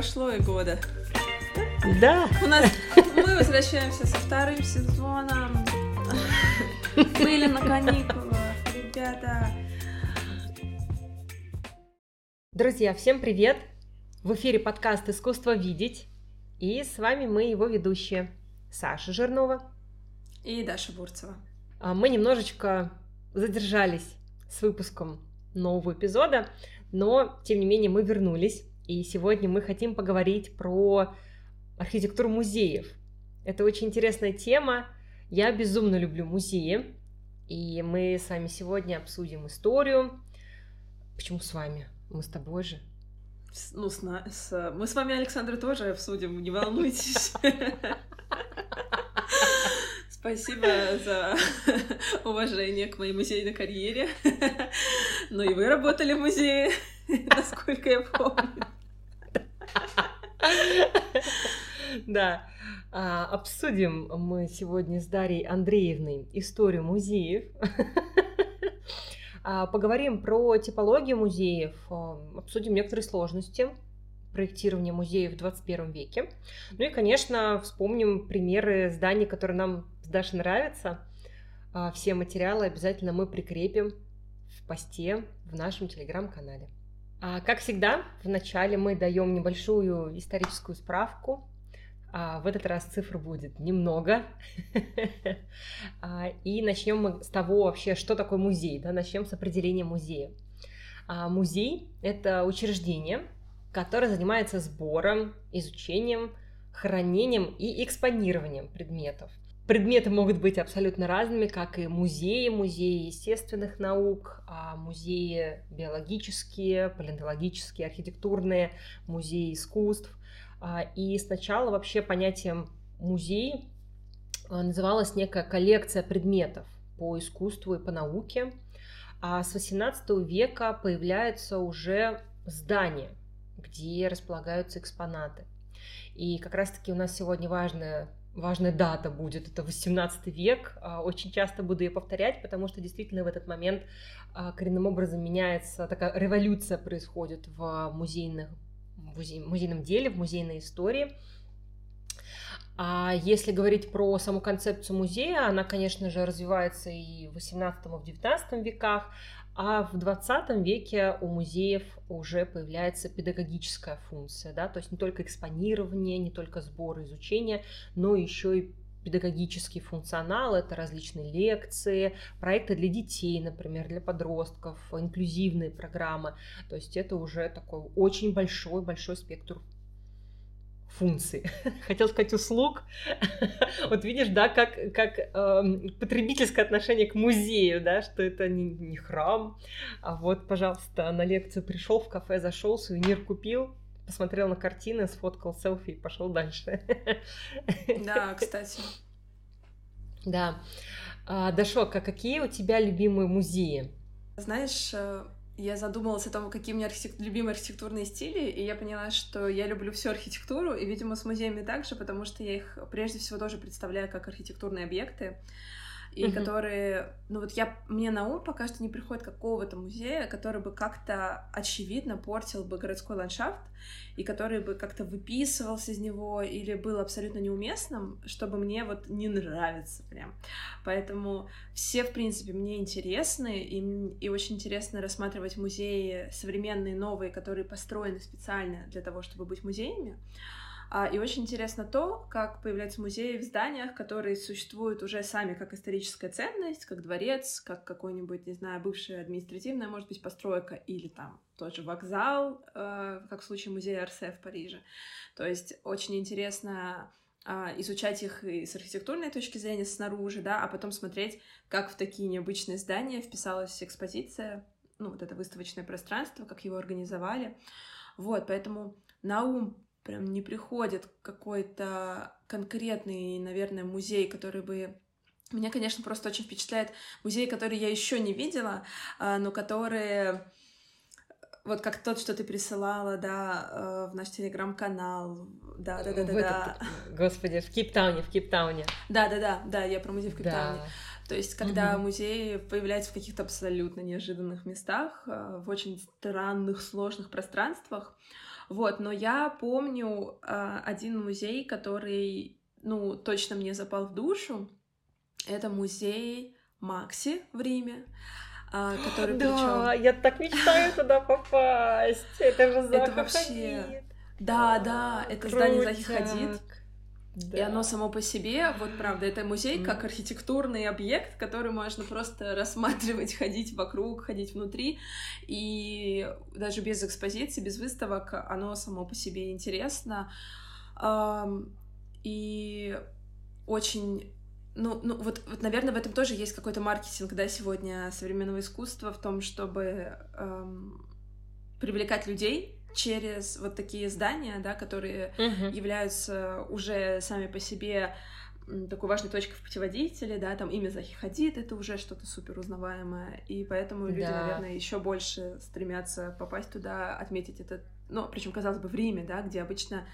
прошло и года. Да. У нас мы возвращаемся со вторым сезоном. Были на каникулах, ребята. Друзья, всем привет! В эфире подкаст «Искусство видеть». И с вами мы, его ведущие, Саша Жирнова и Даша Бурцева. А мы немножечко задержались с выпуском нового эпизода, но, тем не менее, мы вернулись. И сегодня мы хотим поговорить про архитектуру музеев. Это очень интересная тема. Я безумно люблю музеи. И мы с вами сегодня обсудим историю. Почему с вами? Мы с тобой же. С, ну, с, с, мы с вами, Александр, тоже обсудим, не волнуйтесь. Спасибо за уважение к моей музейной карьере. Ну и вы работали в музее, насколько я помню. Да. А, обсудим мы сегодня с Дарьей Андреевной историю музеев. А, поговорим про типологию музеев, а, обсудим некоторые сложности проектирования музеев в 21 веке. Ну и, конечно, вспомним примеры зданий, которые нам с Дашей нравятся. Все материалы обязательно мы прикрепим в посте в нашем телеграм-канале. А, как всегда, вначале мы даем небольшую историческую справку. А, в этот раз цифр будет немного. а, и начнем мы с того вообще, что такое музей. Да? Начнем с определения музея. Музей — это учреждение, которое занимается сбором, изучением, хранением и экспонированием предметов. Предметы могут быть абсолютно разными, как и музеи, музеи естественных наук, а музеи биологические, палеонтологические, архитектурные, музеи искусств. А, и сначала вообще понятием музей а, называлась некая коллекция предметов по искусству и по науке. А с XVIII века появляются уже здания, где располагаются экспонаты. И как раз-таки у нас сегодня важная важная дата будет, это 18 век. А, очень часто буду ее повторять, потому что действительно в этот момент а, коренным образом меняется, такая революция происходит в музейных, музей, музейном деле, в музейной истории. А если говорить про саму концепцию музея, она, конечно же, развивается и в 18 и в 19 веках, а в 20 веке у музеев уже появляется педагогическая функция, да, то есть не только экспонирование, не только сбор изучения, но еще и педагогический функционал, это различные лекции, проекты для детей, например, для подростков, инклюзивные программы. То есть это уже такой очень большой-большой спектр функций. Хотел сказать услуг. вот видишь, да, как, как э, потребительское отношение к музею, да, что это не, не храм, а вот, пожалуйста, на лекцию пришел в кафе, зашел, сувенир купил, посмотрел на картины, сфоткал селфи и пошел дальше. да, кстати. Да. А, Дашока, какие у тебя любимые музеи? Знаешь, э, я задумалась о том, какие у меня архитек... любимые архитектурные стили, и я поняла, что я люблю всю архитектуру, и, видимо, с музеями также, потому что я их прежде всего тоже представляю как архитектурные объекты и mm-hmm. которые, ну вот я, мне на ум пока что не приходит какого-то музея, который бы как-то очевидно портил бы городской ландшафт, и который бы как-то выписывался из него или был абсолютно неуместным, чтобы мне вот не нравится прям. Поэтому все, в принципе, мне интересны, и, и очень интересно рассматривать музеи современные, новые, которые построены специально для того, чтобы быть музеями. И очень интересно то, как появляются музеи в зданиях, которые существуют уже сами как историческая ценность, как дворец, как какой-нибудь, не знаю, бывшая административная, может быть, постройка, или там тот же вокзал, э, как в случае музея Арсе в Париже. То есть очень интересно а, изучать их и с архитектурной точки зрения снаружи, да, а потом смотреть, как в такие необычные здания вписалась экспозиция, ну, вот это выставочное пространство, как его организовали. Вот, поэтому на ум прям не приходит какой-то конкретный, наверное, музей, который бы меня, конечно, просто очень впечатляет музей, который я еще не видела, а, но которые вот как тот, что ты присылала, да, э, в наш телеграм-канал, да, да, да, да, да. Господи, в Кейптауне, в Кейптауне. Да, да, да, да, я про музей в Кейптауне. Да. То есть, когда угу. музей появляется в каких-то абсолютно неожиданных местах, э, в очень странных, сложных пространствах, Вот, но я помню э, один музей, который, ну, точно мне запал в душу. Это музей Макси в Риме. А, который да, причем... я так мечтаю туда попасть. Это же Заха Это вообще... Да, да, это здание Захи Хадид. Да. И оно само по себе, вот правда, это музей как архитектурный объект, который можно просто рассматривать, ходить вокруг, ходить внутри. И даже без экспозиции, без выставок, оно само по себе интересно. И очень ну, ну вот, вот, наверное, в этом тоже есть какой-то маркетинг, да, сегодня современного искусства в том, чтобы эм, привлекать людей через вот такие здания, да, которые uh-huh. являются уже сами по себе такой важной точкой в путеводителе, да, там имя Захи Хадид, это уже что-то супер узнаваемое, и поэтому люди, да. наверное, еще больше стремятся попасть туда, отметить это, ну, причем, казалось бы, в Риме, да, где обычно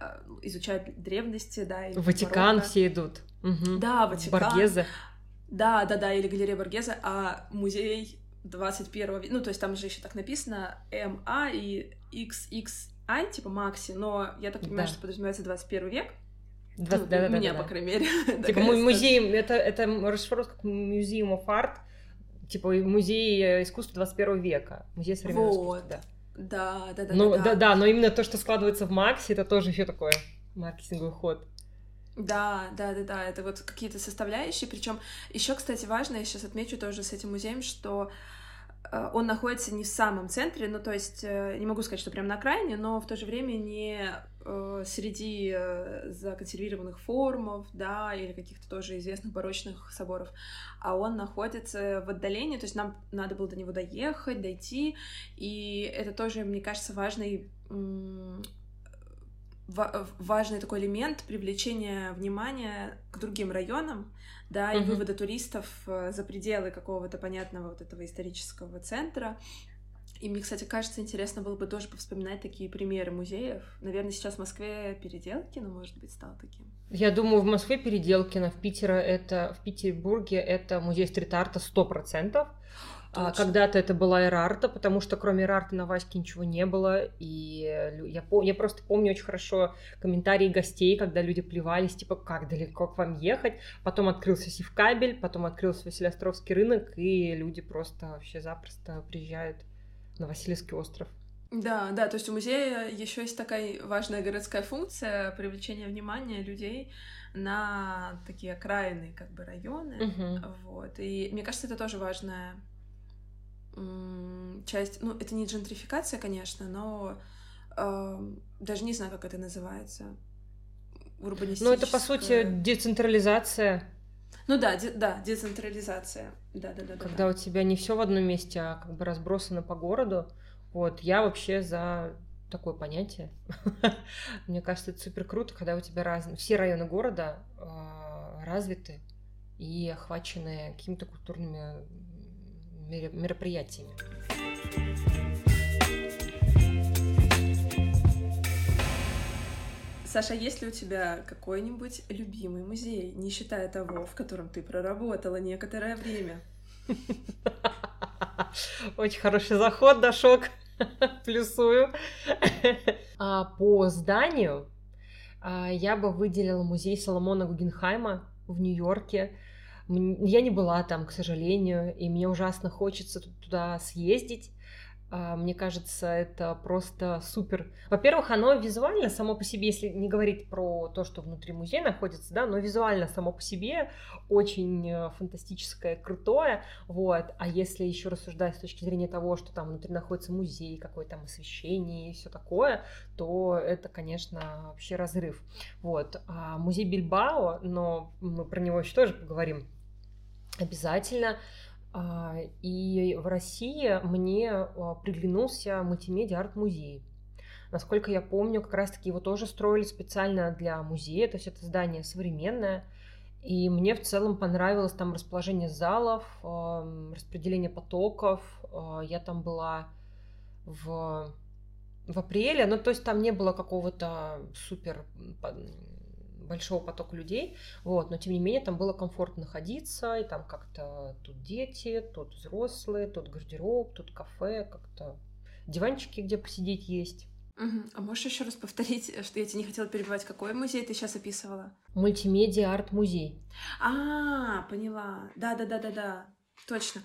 э, изучают древности, да. Или Ватикан Марокко. все идут. Угу. Да, Ватикан. Боргезе. Да, да, да, или галерея Боргезе, а музей 21 века, ну, то есть там же еще так написано МА и XXI, типа Макси, но я так понимаю, да. что подразумевается 21 век. 20, ну, да, да, меня, да, по крайней мере. Типа музей, это, это расшифровка как Museum of Art, типа музей э, искусства 21 века, музей современного вот. искусства, да. Да, да, да. Ну, да, да, да, но именно то, что складывается в Максе, это тоже еще такой маркетинговый ход. Да, да, да, да, это вот какие-то составляющие. Причем еще, кстати, важно, я сейчас отмечу тоже с этим музеем, что э, он находится не в самом центре, ну, то есть, э, не могу сказать, что прям на окраине, но в то же время не э, среди законсервированных форумов, да, или каких-то тоже известных барочных соборов, а он находится в отдалении, то есть нам надо было до него доехать, дойти, и это тоже, мне кажется, важный Э, важный такой элемент привлечения внимания к другим районам, да, mm-hmm. и вывода туристов э, за пределы какого-то понятного вот этого исторического центра. И мне, кстати, кажется, интересно было бы тоже повспоминать такие примеры музеев. Наверное, сейчас в Москве Переделкино, может быть, стал таким. Я думаю, в Москве Переделкино, в Питере это, в Петербурге это музей стрит-арта 100%. А Точно. Когда-то это была Эрарта, потому что кроме Эрарта на Ваське ничего не было. И я, пом- я просто помню очень хорошо комментарии гостей, когда люди плевались, типа, как далеко к вам ехать. Потом открылся Севкабель, потом открылся Василиостровский рынок, и люди просто вообще запросто приезжают на Васильевский остров. Да, да, то есть у музея еще есть такая важная городская функция привлечения внимания людей на такие окраины как бы районы, угу. вот. И мне кажется, это тоже важная часть, ну, это не джентрификация, конечно, но э, даже не знаю, как это называется. Урбанистическая... Ну, это, по сути, децентрализация. Ну да, де, да, децентрализация. Да, да, да. Когда да. у тебя не все в одном месте, а как бы разбросано по городу. Вот, я вообще за такое понятие. Мне кажется, это супер круто, когда у тебя разные, все районы города э, развиты и охвачены какими-то культурными мероприятиями. Саша, есть ли у тебя какой-нибудь любимый музей, не считая того, в котором ты проработала некоторое время? Очень хороший заход, Дашок. Плюсую. А, по зданию а, я бы выделила музей Соломона Гугенхайма в Нью-Йорке. Я не была там, к сожалению, и мне ужасно хочется туда съездить. А, мне кажется, это просто супер. Во-первых, оно визуально само по себе, если не говорить про то, что внутри музея находится, да, но визуально само по себе очень э, фантастическое, крутое, вот. А если еще рассуждать с точки зрения того, что там внутри находится музей, какое там освещение и все такое, то это, конечно, вообще разрыв. Вот. А музей Бильбао, но мы про него еще тоже поговорим обязательно. А, и в России мне а, приглянулся мультимедиа-арт-музей. Насколько я помню, как раз-таки его тоже строили специально для музея, то есть это здание современное. И мне в целом понравилось там расположение залов, распределение потоков. А, я там была в, в апреле, ну то есть там не было какого-то супер большого потока людей, вот, но тем не менее там было комфортно находиться, и там как-то тут дети, тут взрослые, тут гардероб, тут кафе, как-то диванчики, где посидеть есть. Угу. А можешь еще раз повторить, что я тебе не хотела перебивать, какой музей ты сейчас описывала? Мультимедиа арт-музей. А, поняла. Да, да, да, да, да. Точно.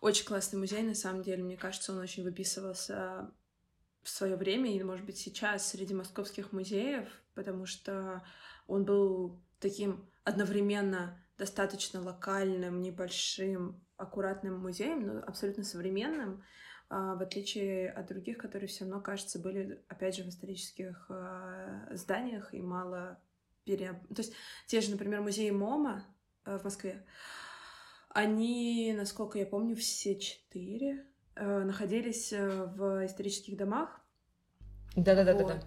Очень классный музей, на самом деле. Мне кажется, он очень выписывался в свое время и, может быть, сейчас среди московских музеев, потому что он был таким одновременно достаточно локальным, небольшим, аккуратным музеем, но абсолютно современным, а, в отличие от других, которые все равно, кажется, были, опять же, в исторических а, зданиях и мало пере... То есть те же, например, музеи МОМА а, в Москве, они, насколько я помню, все четыре находились в исторических домах. Да-да-да. Вот. да.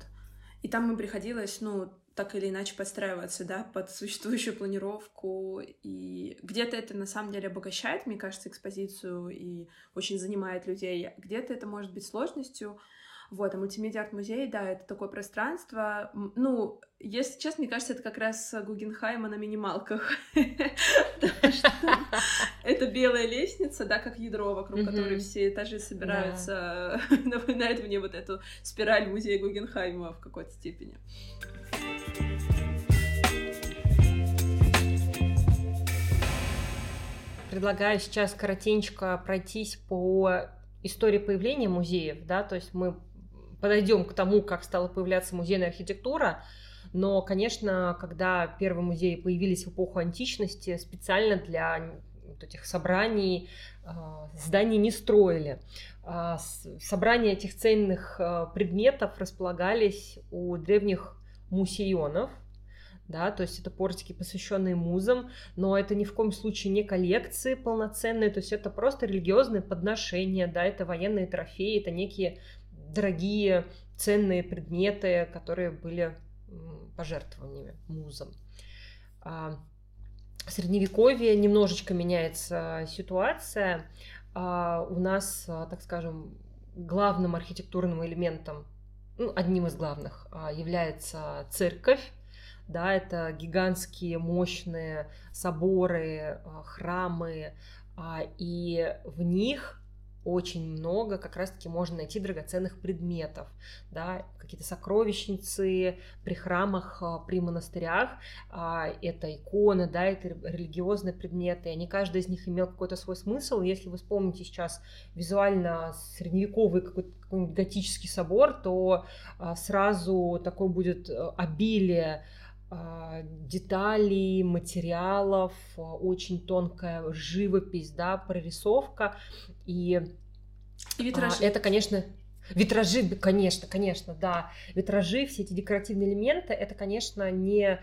И там им приходилось, ну, так или иначе подстраиваться, да, под существующую планировку. И где-то это на самом деле обогащает, мне кажется, экспозицию и очень занимает людей. Где-то это может быть сложностью. Вот, а мультимедиа-арт-музей, да, это такое пространство. Ну, если честно, мне кажется, это как раз Гугенхайма на минималках. Это белая лестница, да, как ядро, вокруг которой все этажи собираются. Напоминает мне вот эту спираль музея Гугенхайма в какой-то степени. Предлагаю сейчас коротенько пройтись по истории появления музеев, да, то есть мы подойдем к тому, как стала появляться музейная архитектура, но, конечно, когда первые музеи появились в эпоху античности, специально для вот этих собраний а, зданий не строили. А, собрания этих ценных а, предметов располагались у древних мусионов, да, то есть это портики, посвященные музам, но это ни в коем случае не коллекции полноценные, то есть это просто религиозные подношения, да, это военные трофеи, это некие дорогие, ценные предметы, которые были пожертвованиями музам. А, в Средневековье немножечко меняется ситуация. А, у нас, а, так скажем, главным архитектурным элементом ну, одним из главных а, является церковь. Да, это гигантские мощные соборы, а, храмы, а, и в них очень много как раз-таки можно найти драгоценных предметов, да, какие-то сокровищницы при храмах, а, при монастырях, а, это иконы, да, это религиозные предметы, они каждый из них имел какой-то свой смысл, если вы вспомните сейчас визуально средневековый какой-то какой-нибудь готический собор, то а, сразу такое будет э, обилие деталей, материалов, очень тонкая живопись, да, прорисовка. И, и витражи. А, это, конечно, витражи, конечно, конечно, да. Витражи, все эти декоративные элементы, это, конечно, не а,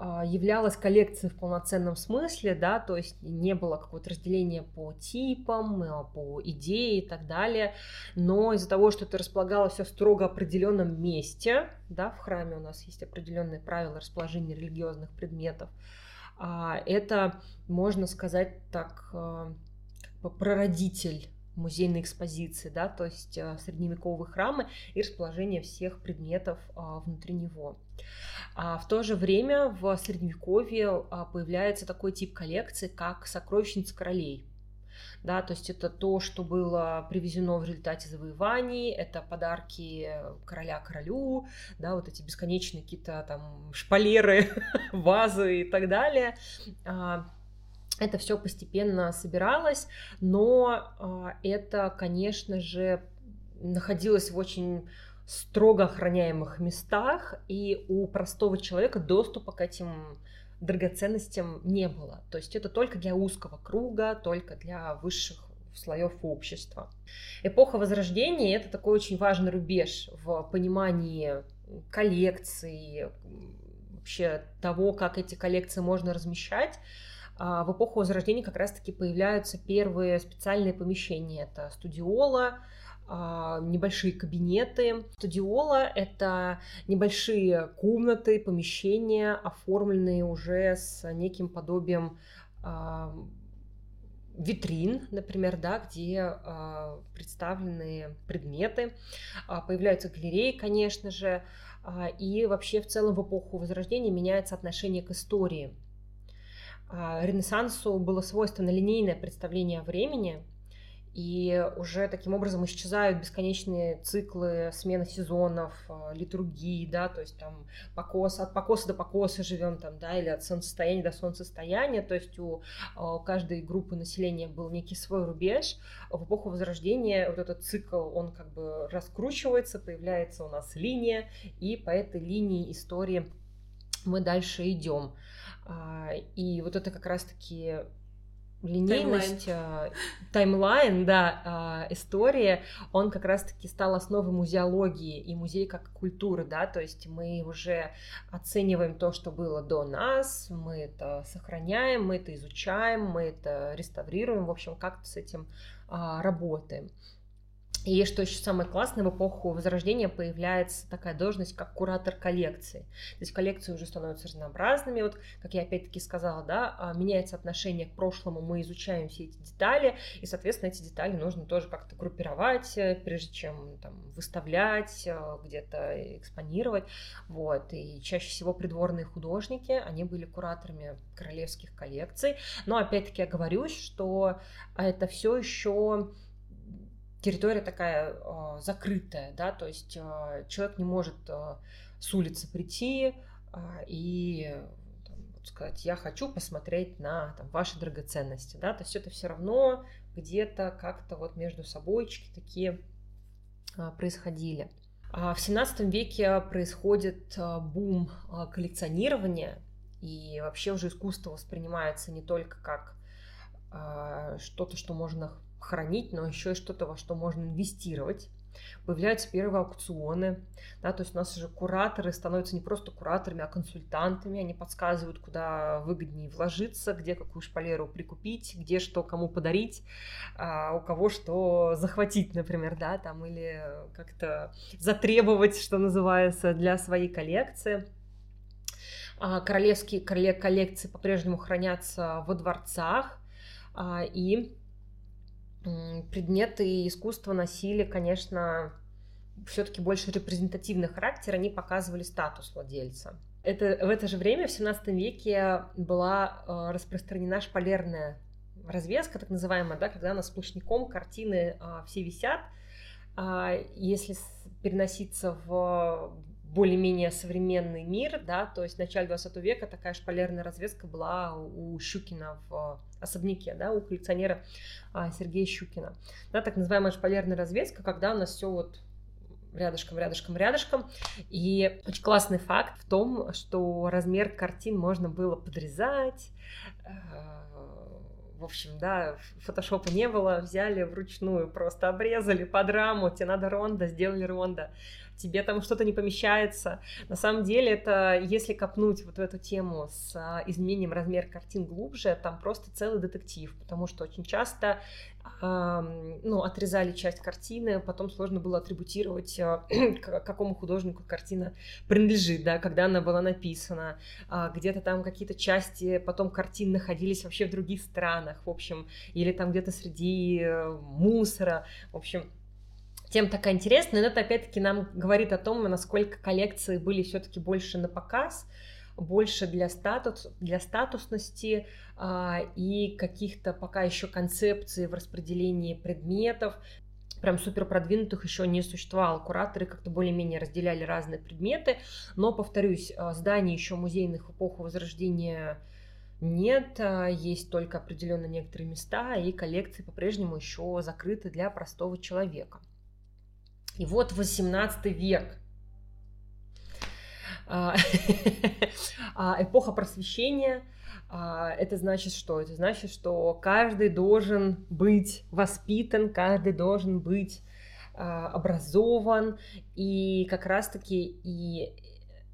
являлась коллекцией в полноценном смысле, да, то есть не было какого-то разделения по типам, э, по идее и так далее, но из-за того, что это располагалось все строго определенном месте, да, в храме у нас есть определенные правила расположения религиозных предметов, а, это, можно сказать так, как бы прародитель музейной экспозиции, да, то есть средневековые храмы и расположение всех предметов а, внутри него. А в то же время в средневековье а, появляется такой тип коллекции, как сокровищница королей. Да, то есть это то, что было привезено в результате завоеваний, это подарки короля королю, да, вот эти бесконечные какие-то там шпалеры, вазы и так далее. А, это все постепенно собиралось, но а, это, конечно же, находилось в очень строго охраняемых местах, и у простого человека доступа к этим драгоценностям не было. То есть это только для узкого круга, только для высших слоев общества. Эпоха Возрождения — это такой очень важный рубеж в понимании коллекций, вообще того, как эти коллекции можно размещать. А, в эпоху Возрождения как раз-таки появляются первые специальные помещения. Это студиола, небольшие кабинеты. Студиола — это небольшие комнаты, помещения, оформленные уже с неким подобием а, витрин, например, да, где представлены предметы. Появляются галереи, конечно же. И вообще в целом в эпоху Возрождения меняется отношение к истории – а, Ренессансу было свойственно линейное представление о времени, и уже таким образом исчезают бесконечные циклы смены сезонов, а, литургии, да, то есть там покос, от покоса до покоса живем там, да, или от солнцестояния до солнцестояния, то есть у, а, у каждой группы населения был некий свой рубеж. В эпоху Возрождения вот этот цикл, он как бы раскручивается, появляется у нас линия, и по этой линии истории мы дальше идем. А, и вот это как раз-таки линейность, таймлайн, таймлайн да, э, история, он как раз-таки стал основой музеологии и музей как культуры, да, то есть мы уже оцениваем то, что было до нас, мы это сохраняем, мы это изучаем, мы это реставрируем, в общем, как-то с этим э, работаем. И что еще самое классное, в эпоху Возрождения появляется такая должность, как куратор коллекции. То есть коллекции уже становятся разнообразными. Вот, как я опять-таки сказала, да, а, меняется отношение к прошлому, мы изучаем все эти детали, и, соответственно, эти детали нужно тоже как-то группировать, э, прежде чем там, выставлять, э, где-то экспонировать. Вот. И чаще всего придворные художники, они были кураторами королевских коллекций. Но, опять-таки, я говорю, что это все еще территория такая э, закрытая, да, то есть э, человек не может э, с улицы прийти э, и там, сказать, я хочу посмотреть на там, ваши драгоценности, да, то есть это все равно где-то как-то вот между собойчики такие э, происходили. В 17 веке происходит бум коллекционирования, и вообще уже искусство воспринимается не только как что-то, что можно хранить, но еще и что-то, во что можно инвестировать. Появляются первые аукционы, да, то есть у нас уже кураторы становятся не просто кураторами, а консультантами, они подсказывают, куда выгоднее вложиться, где какую шпалеру прикупить, где что кому подарить, а у кого что захватить, например, да, там, или как-то затребовать, что называется, для своей коллекции. А королевские коллекции по-прежнему хранятся во дворцах, а, и предметы искусства носили, конечно, все-таки больше репрезентативный характер, они показывали статус владельца. Это, в это же время, в 17 веке, была э, распространена шпалерная развеска, так называемая, да, когда на сплошняком картины э, все висят. Э, если переноситься в более-менее современный мир, да, то есть в начале 20 века такая шпалерная развеска была у Щукина в особняке, да, у коллекционера а, Сергея Щукина. Да, так называемая шпалерная развеска, когда у нас все вот рядышком, рядышком, рядышком. И очень классный факт в том, что размер картин можно было подрезать, э, в общем, да, фотошопа не было, взяли вручную, просто обрезали под раму, тебе надо ронда, сделали ронда тебе там что-то не помещается. На самом деле это, если копнуть вот в эту тему с а, изменением размера картин глубже, там просто целый детектив, потому что очень часто ну, отрезали часть картины, потом сложно было атрибутировать, а, к какому художнику картина принадлежит, да, когда она была написана, а, где-то там какие-то части потом картин находились вообще в других странах, в общем, или там где-то среди э, мусора, в общем, тем такая интересная, но это опять-таки нам говорит о том, насколько коллекции были все-таки больше на показ, больше для, статус, для статусности а, и каких-то пока еще концепций в распределении предметов. Прям супер продвинутых еще не существовало. Кураторы как-то более-менее разделяли разные предметы, но, повторюсь, а, зданий еще музейных эпоху Возрождения нет, а, есть только определенно некоторые места, и коллекции по-прежнему еще закрыты для простого человека. И вот 18 век. А, а, эпоха просвещения. А, это значит что? Это значит, что каждый должен быть воспитан, каждый должен быть образован. И как раз-таки и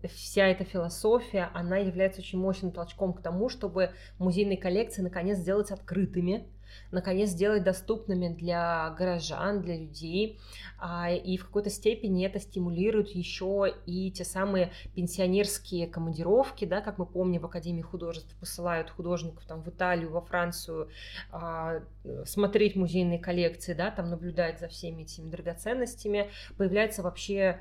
вся эта философия, она является очень мощным толчком к тому, чтобы музейные коллекции наконец сделать открытыми, наконец сделать доступными для горожан, для людей. А, и в какой-то степени это стимулирует еще и те самые пенсионерские командировки, да, как мы помним, в Академии художеств посылают художников там в Италию, во Францию а, смотреть музейные коллекции, да, там наблюдать за всеми этими драгоценностями. Появляется вообще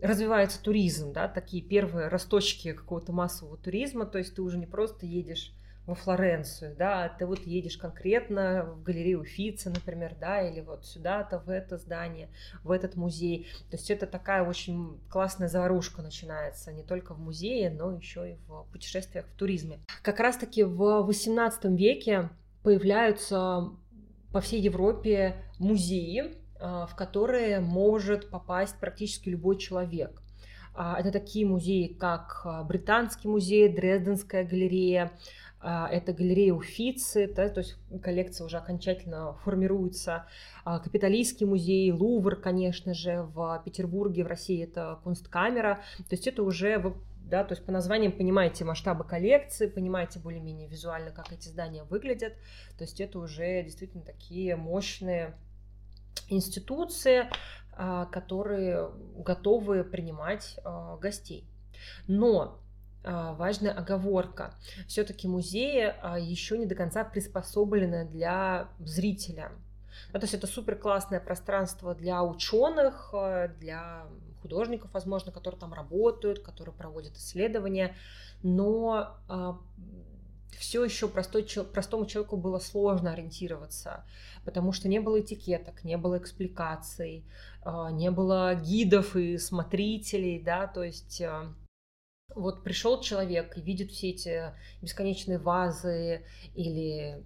развивается туризм, да, такие первые росточки какого-то массового туризма, то есть ты уже не просто едешь во Флоренцию, да, ты вот едешь конкретно в галерею Уфицы, например, да, или вот сюда-то, в это здание, в этот музей. То есть это такая очень классная заварушка начинается не только в музее, но еще и в путешествиях в туризме. Как раз-таки в XVIII веке появляются по всей Европе музеи, а, в которые может попасть практически любой человек. А, это такие музеи, как а, Британский музей, Дрезденская галерея, это галерея Уфицы, да, то есть коллекция уже окончательно формируется. Капитолийский музей, Лувр, конечно же, в Петербурге, в России это Кунсткамера. То есть это уже да, то есть по названиям понимаете масштабы коллекции, понимаете более-менее визуально, как эти здания выглядят, то есть это уже действительно такие мощные институции, а, которые готовы принимать а, гостей. Но а, важная оговорка. Все-таки музеи еще не до конца приспособлены для зрителя. Ну, то есть это супер классное пространство для ученых, для художников, возможно, которые там работают, которые проводят исследования, но а, все еще простой, простому человеку было сложно ориентироваться, потому что не было этикеток, не было экспликаций, а, не было гидов и смотрителей, да, то есть а, вот пришел человек и видит все эти бесконечные вазы или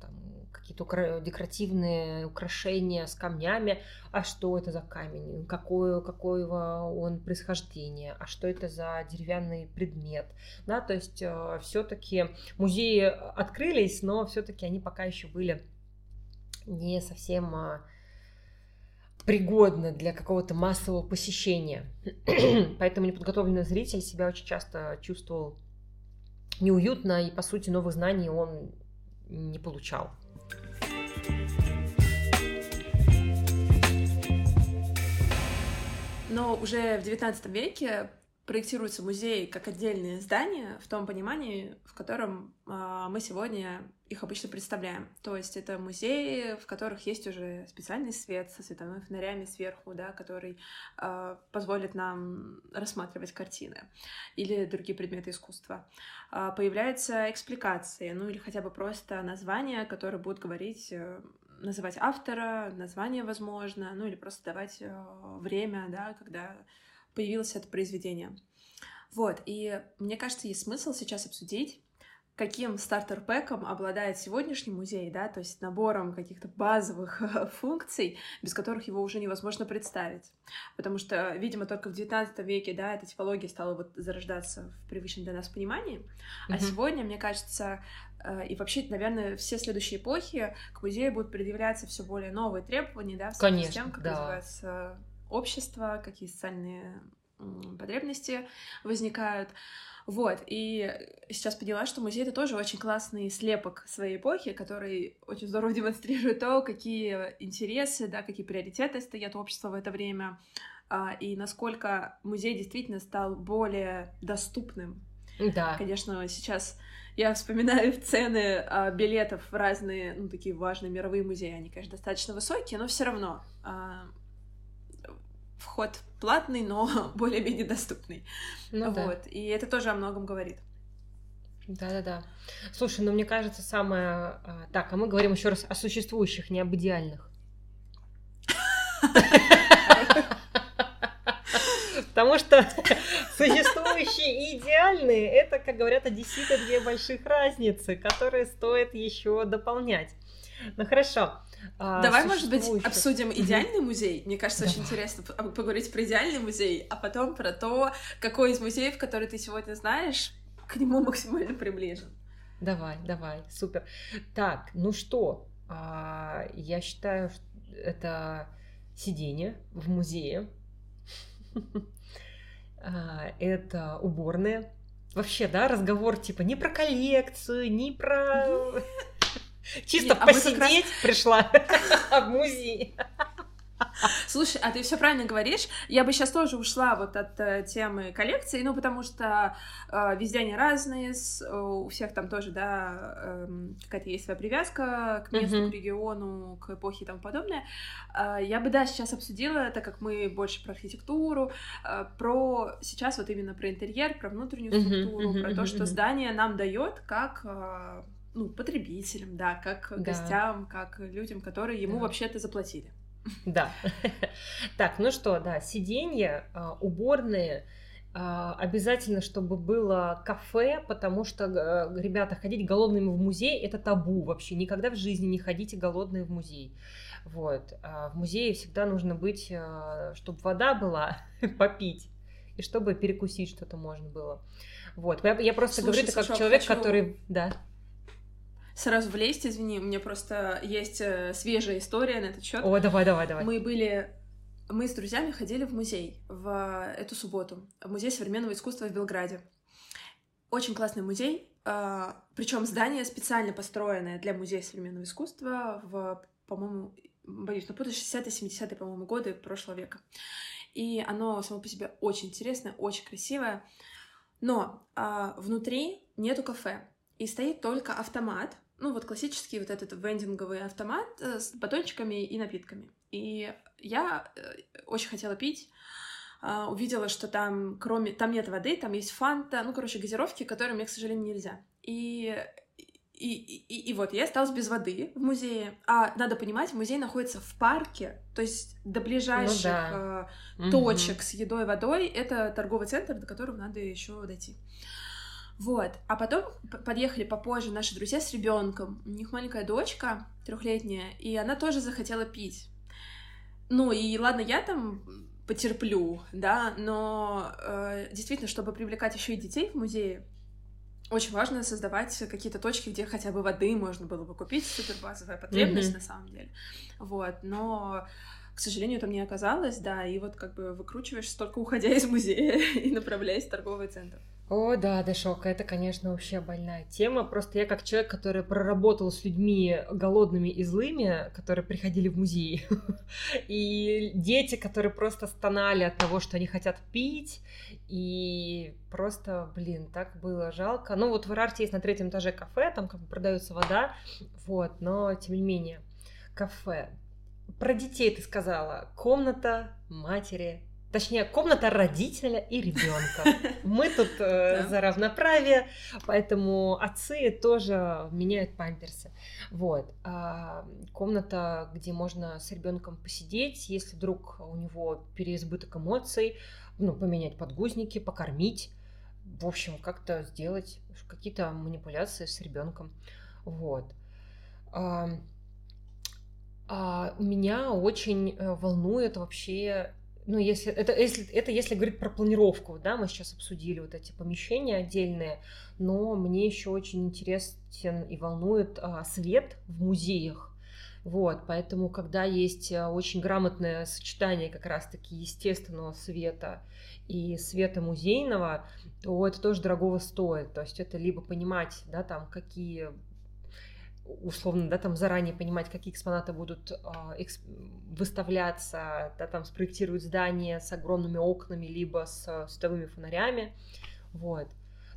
какие-то декоративные украшения с камнями. А что это за камень? Какое, какое он происхождение? А что это за деревянный предмет? Да, то есть э, все-таки музеи открылись, но все-таки они пока еще были не совсем пригодны для какого-то массового посещения. Поэтому неподготовленный зритель себя очень часто чувствовал неуютно, и, по сути, новых знаний он не получал. Но уже в XIX веке проектируется музей как отдельное здание в том понимании, в котором э, мы сегодня их обычно представляем. То есть это музеи, в которых есть уже специальный свет со световыми фонарями сверху, да, который э, позволит нам рассматривать картины или другие предметы искусства. Э, появляются экспликации, ну или хотя бы просто названия, которые будут говорить э, называть автора, название, возможно, ну или просто давать э, время, да, когда появилось это произведение. Вот, и мне кажется, есть смысл сейчас обсудить, каким стартер-пэком обладает сегодняшний музей, да, то есть набором каких-то базовых функций, без которых его уже невозможно представить. Потому что, видимо, только в XIX веке, да, эта типология стала вот зарождаться в привычном для нас понимании. Mm-hmm. А сегодня, мне кажется, э, и вообще, наверное, все следующие эпохи к музею будут предъявляться все более новые требования, да, в связи Конечно, с тем, как да. развивается общество, какие социальные потребности возникают. Вот, и сейчас поняла, что музей — это тоже очень классный слепок своей эпохи, который очень здорово демонстрирует то, какие интересы, да, какие приоритеты стоят у общества в это время, а, и насколько музей действительно стал более доступным. Да. Конечно, сейчас я вспоминаю цены а, билетов в разные, ну, такие важные мировые музеи, они, конечно, достаточно высокие, но все равно а, вход платный, но более-менее доступный. Ну, вот. Да. И это тоже о многом говорит. Да-да-да. Слушай, ну мне кажется, самое... А, так, а мы говорим еще раз о существующих, не об идеальных. Потому что существующие и идеальные, это, как говорят одесситы, две больших разницы, которые стоит еще дополнять. Ну хорошо. А, Давай, может быть, обсудим идеальный музей. Мне кажется, Давай. очень интересно поговорить про идеальный музей, а потом про то, какой из музеев, который ты сегодня знаешь, к нему максимально приближен. Давай, давай, супер. Так, ну что, а, я считаю, что это сиденье в музее. А, это уборные. Вообще, да, разговор типа не про коллекцию, не про... Чисто Нет, посидеть а раз... пришла в музей. Слушай, а ты все правильно говоришь. Я бы сейчас тоже ушла вот от э, темы коллекции, ну, потому что э, везде они разные, с, э, у всех там тоже, да, э, какая-то есть своя привязка к месту, uh-huh. к региону, к эпохе и тому подобное. Э, я бы, да, сейчас обсудила, так как мы больше про архитектуру, э, про сейчас вот именно про интерьер, про внутреннюю структуру, uh-huh, про то, что здание нам дает как... Э, ну, потребителям, да, как да. гостям, как людям, которые ему да. вообще-то заплатили. Да. Так, ну что, да, сиденья, а, уборные, а, обязательно, чтобы было кафе, потому что, ребята, ходить голодными в музей – это табу вообще. Никогда в жизни не ходите голодные в музей. Вот. А в музее всегда нужно быть, чтобы вода была, попить, и чтобы перекусить что-то можно было. Вот. Я, я просто Слушай, говорю это как человек, хочу... который... Да сразу влезть, извини, у меня просто есть э, свежая история на этот счет. О, давай, давай, давай. Мы были мы с друзьями ходили в музей в эту субботу, в музей современного искусства в Белграде. Очень классный музей, а, причем здание специально построенное для музея современного искусства в, по-моему, боюсь напутать, 60-70-е, по-моему, годы прошлого века. И оно само по себе очень интересное, очень красивое. Но а, внутри нету кафе. И стоит только автомат, ну вот классический вот этот вендинговый автомат э, с батончиками и напитками. И я э, очень хотела пить, а, увидела, что там, кроме, там нет воды, там есть фанта, ну, короче, газировки, которые мне, к сожалению, нельзя. И и, и, и вот я осталась без воды в музее. А надо понимать, музей находится в парке, то есть до ближайших ну, да. э, точек угу. с едой и водой это торговый центр, до которого надо еще дойти. Вот. А потом подъехали попозже наши друзья с ребенком. У них маленькая дочка, трехлетняя, и она тоже захотела пить. Ну и ладно, я там потерплю, да, но э, действительно, чтобы привлекать еще и детей в музее, очень важно создавать какие-то точки, где хотя бы воды можно было бы купить, супер базовая потребность mm-hmm. на самом деле. Вот, но к сожалению, там не оказалось, да, и вот как бы выкручиваешься только уходя из музея и направляясь в торговый центр. О, да, Дашок, это, конечно, вообще больная тема. Просто я как человек, который проработал с людьми голодными и злыми, которые приходили в музей, и дети, которые просто стонали от того, что они хотят пить, и просто, блин, так было жалко. Ну вот в Ирарте есть на третьем этаже кафе, там как бы продается вода, вот, но тем не менее, кафе. Про детей ты сказала. Комната матери Точнее, комната родителя и ребенка. Мы тут э, за равноправие, поэтому отцы тоже меняют памперсы. Вот. А, комната, где можно с ребенком посидеть, если вдруг у него переизбыток эмоций, ну, поменять подгузники, покормить. В общем, как-то сделать какие-то манипуляции с ребенком. Вот. А, а, меня очень э, волнует вообще ну, если это, если это если говорить про планировку, да, мы сейчас обсудили вот эти помещения отдельные, но мне еще очень интересен и волнует а, свет в музеях. Вот, поэтому, когда есть а, очень грамотное сочетание как раз-таки естественного света и света музейного, то это тоже дорогого стоит. То есть это либо понимать, да, там, какие условно, да, там заранее понимать, какие экспонаты будут э, эксп... выставляться, да, там спроектировать здание с огромными окнами, либо с световыми фонарями, вот.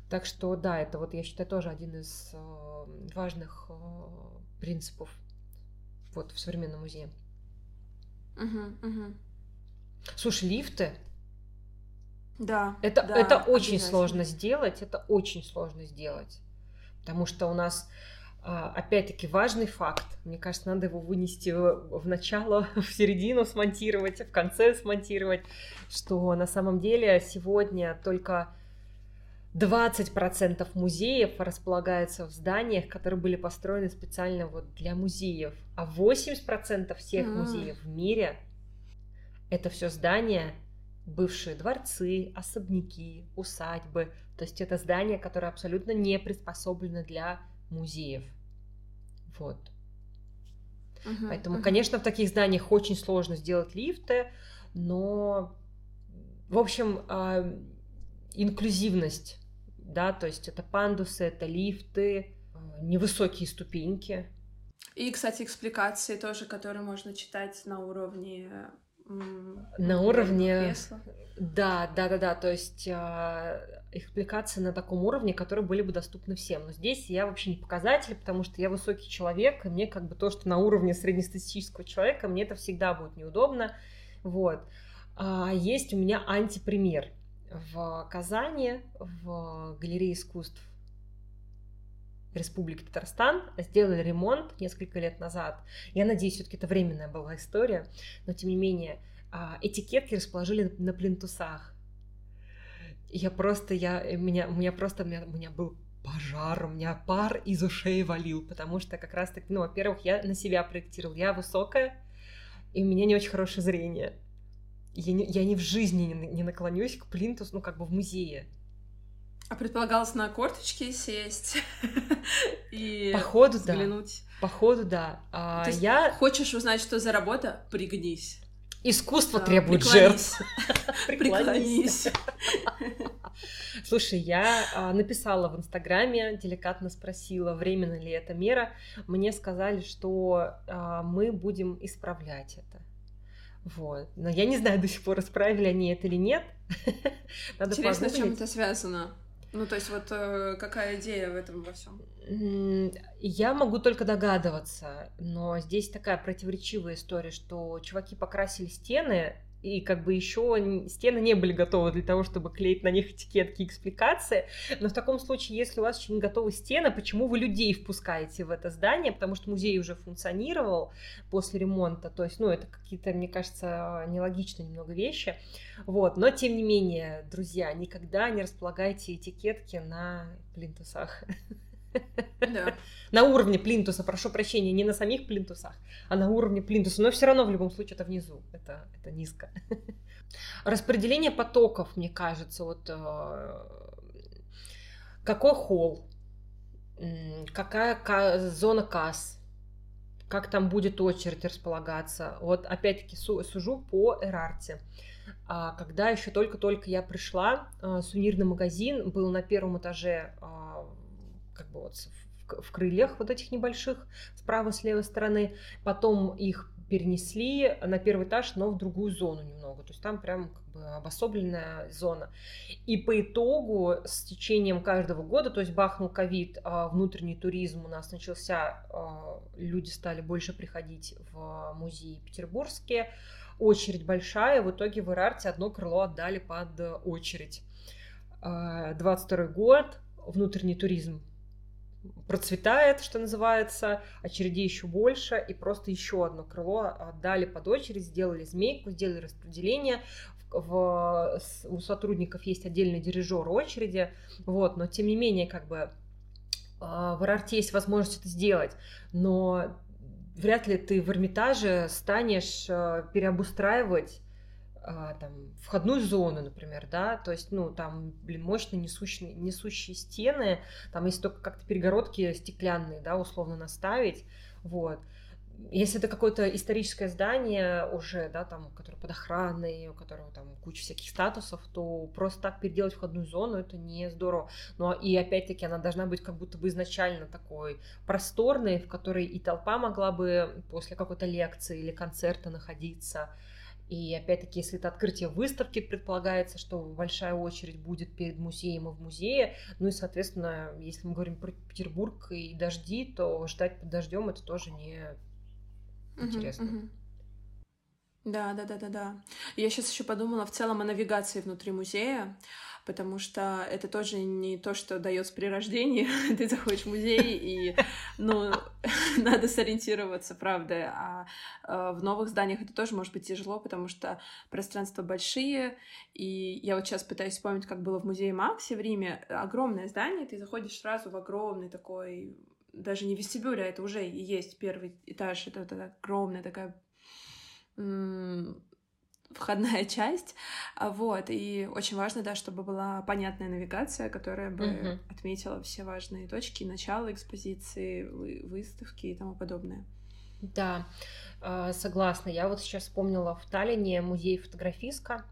Так что, да, это вот, я считаю, тоже один из э, важных э, принципов вот в современном музее. Угу, угу. Слушай, лифты. Да. Это, да, это очень сложно сделать, это очень сложно сделать. Потому что у нас а, опять-таки важный факт. Мне кажется, надо его вынести в начало, в середину смонтировать, в конце смонтировать, что на самом деле сегодня только 20% музеев располагаются в зданиях, которые были построены специально вот для музеев, а 80% всех mm. музеев в мире это все здания, бывшие дворцы, особняки, усадьбы. То есть это здания, которые абсолютно не приспособлены для музеев. Вот. Uh-huh, Поэтому, uh-huh. конечно, в таких зданиях очень сложно сделать лифты, но, в общем, э, инклюзивность, да, то есть это пандусы, это лифты, э, невысокие ступеньки. И, кстати, экспликации тоже, которые можно читать на уровне на уровне кресла. Да, да, да, да. То есть э, экспликации на таком уровне, которые были бы доступны всем. Но здесь я вообще не показатель, потому что я высокий человек, и мне как бы то, что на уровне среднестатистического человека, мне это всегда будет неудобно. Вот. А есть у меня антипример. В Казани, в галерее искусств Республики Татарстан сделали ремонт несколько лет назад. Я надеюсь, все-таки это временная была история, но тем не менее а, этикетки расположили на плинтусах. Я просто, я, меня, у меня просто, у меня, у меня был пожар, у меня пар из ушей валил, потому что как раз таки, ну, во-первых, я на себя проектировал, я высокая, и у меня не очень хорошее зрение. Я не, я ни в жизни не, не наклонюсь к плинтусу, ну, как бы в музее. А предполагалось на корточки сесть и Походу, взглянуть. да. Походу, да. А, То есть я... Хочешь узнать, что за работа? Пригнись. Искусство Да, требует преклонись. жертв. Преклонись. Слушай, я а, написала в Инстаграме, деликатно спросила, временно ли эта мера. Мне сказали, что а, мы будем исправлять это. Вот. Но я не знаю до сих пор, исправили они это или нет. Надо Интересно, с чем это связано? Ну, то есть вот э, какая идея в этом во всем? Я могу только догадываться, но здесь такая противоречивая история, что чуваки покрасили стены, и как бы еще стены не были готовы для того, чтобы клеить на них этикетки и экспликации. Но в таком случае, если у вас еще не готовы стены, почему вы людей впускаете в это здание? Потому что музей уже функционировал после ремонта. То есть, ну, это какие-то, мне кажется, нелогичные немного вещи. Вот. Но, тем не менее, друзья, никогда не располагайте этикетки на плинтусах. Да. На уровне плинтуса, прошу прощения, не на самих плинтусах, а на уровне плинтуса. Но все равно в любом случае это внизу, это, это низко. Распределение потоков, мне кажется, вот э, какой холл, какая ка- зона касс, как там будет очередь располагаться. Вот опять-таки су- сужу по Эрарте. А, Когда еще только-только я пришла, а, сувенирный магазин был на первом этаже, а, как бы вот в, крыльях вот этих небольших, справа, с левой стороны. Потом их перенесли на первый этаж, но в другую зону немного. То есть там прям как бы обособленная зона. И по итогу с течением каждого года, то есть бахнул ковид, а, внутренний туризм у нас начался, а, люди стали больше приходить в музеи петербургские, очередь большая, в итоге в Ирарте одно крыло отдали под э, очередь. А, 22 год, внутренний туризм процветает, что называется, очередей еще больше, и просто еще одно крыло отдали под очередь, сделали змейку, сделали распределение. В- в- у сотрудников есть отдельный дирижер очереди, вот, но тем не менее, как бы а, в Ирарте есть возможность это сделать, но вряд ли ты в Эрмитаже станешь а, переобустраивать а, там, входную зону, например, да, то есть, ну, там, блин, мощные несущие, несущие стены, там, если только как-то перегородки стеклянные, да, условно наставить, вот. Если это какое-то историческое здание уже, да, там, которое под охраной, у которого там куча всяких статусов, то просто так переделать входную зону, это не здорово. Но и опять-таки она должна быть как будто бы изначально такой просторной, в которой и толпа могла бы после какой-то лекции или концерта находиться, и опять-таки, если это открытие выставки, предполагается, что большая очередь будет перед музеем и в музее. Ну и, соответственно, если мы говорим про Петербург и дожди, то ждать под дождем это тоже не интересно. мгм. Да, да, да, да, да. Я сейчас еще подумала в целом о навигации внутри музея, потому что это тоже не то, что дается при рождении. Ты заходишь в музей, и, ну, надо сориентироваться, правда. А э, в новых зданиях это тоже может быть тяжело, потому что пространства большие. И я вот сейчас пытаюсь вспомнить, как было в музее Макси в Риме. Огромное здание, ты заходишь сразу в огромный такой даже не вестибюль, а это уже и есть первый этаж, это вот огромная такая входная часть, А вот, и очень важно, да, чтобы была понятная навигация, которая бы Мгм. отметила все важные точки, начало экспозиции, вы- выставки и тому подобное. Да, э, согласна. Я вот сейчас вспомнила в Таллине музей фотографиска.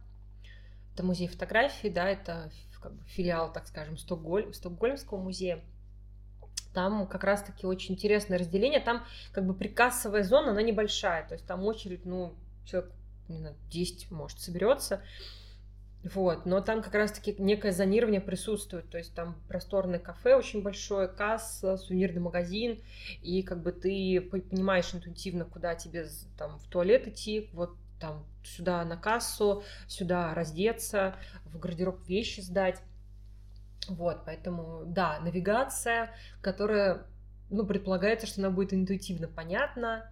Это музей фотографии, да, это как бы филиал, так скажем, Стокголь- Стокгольмского музея. Там как раз-таки очень интересное разделение. Там как бы прикассовая зона, она небольшая. То есть там очередь, ну, человек, не знаю, 10, может, соберется. Вот, но там как раз-таки некое зонирование присутствует, то есть там просторное кафе очень большое, касса, сувенирный магазин, и как бы ты по- понимаешь интуитивно, куда тебе там в туалет идти, вот там сюда на кассу, сюда раздеться, в гардероб вещи сдать. Вот, поэтому, да, навигация, которая, ну, предполагается, что она будет интуитивно понятна,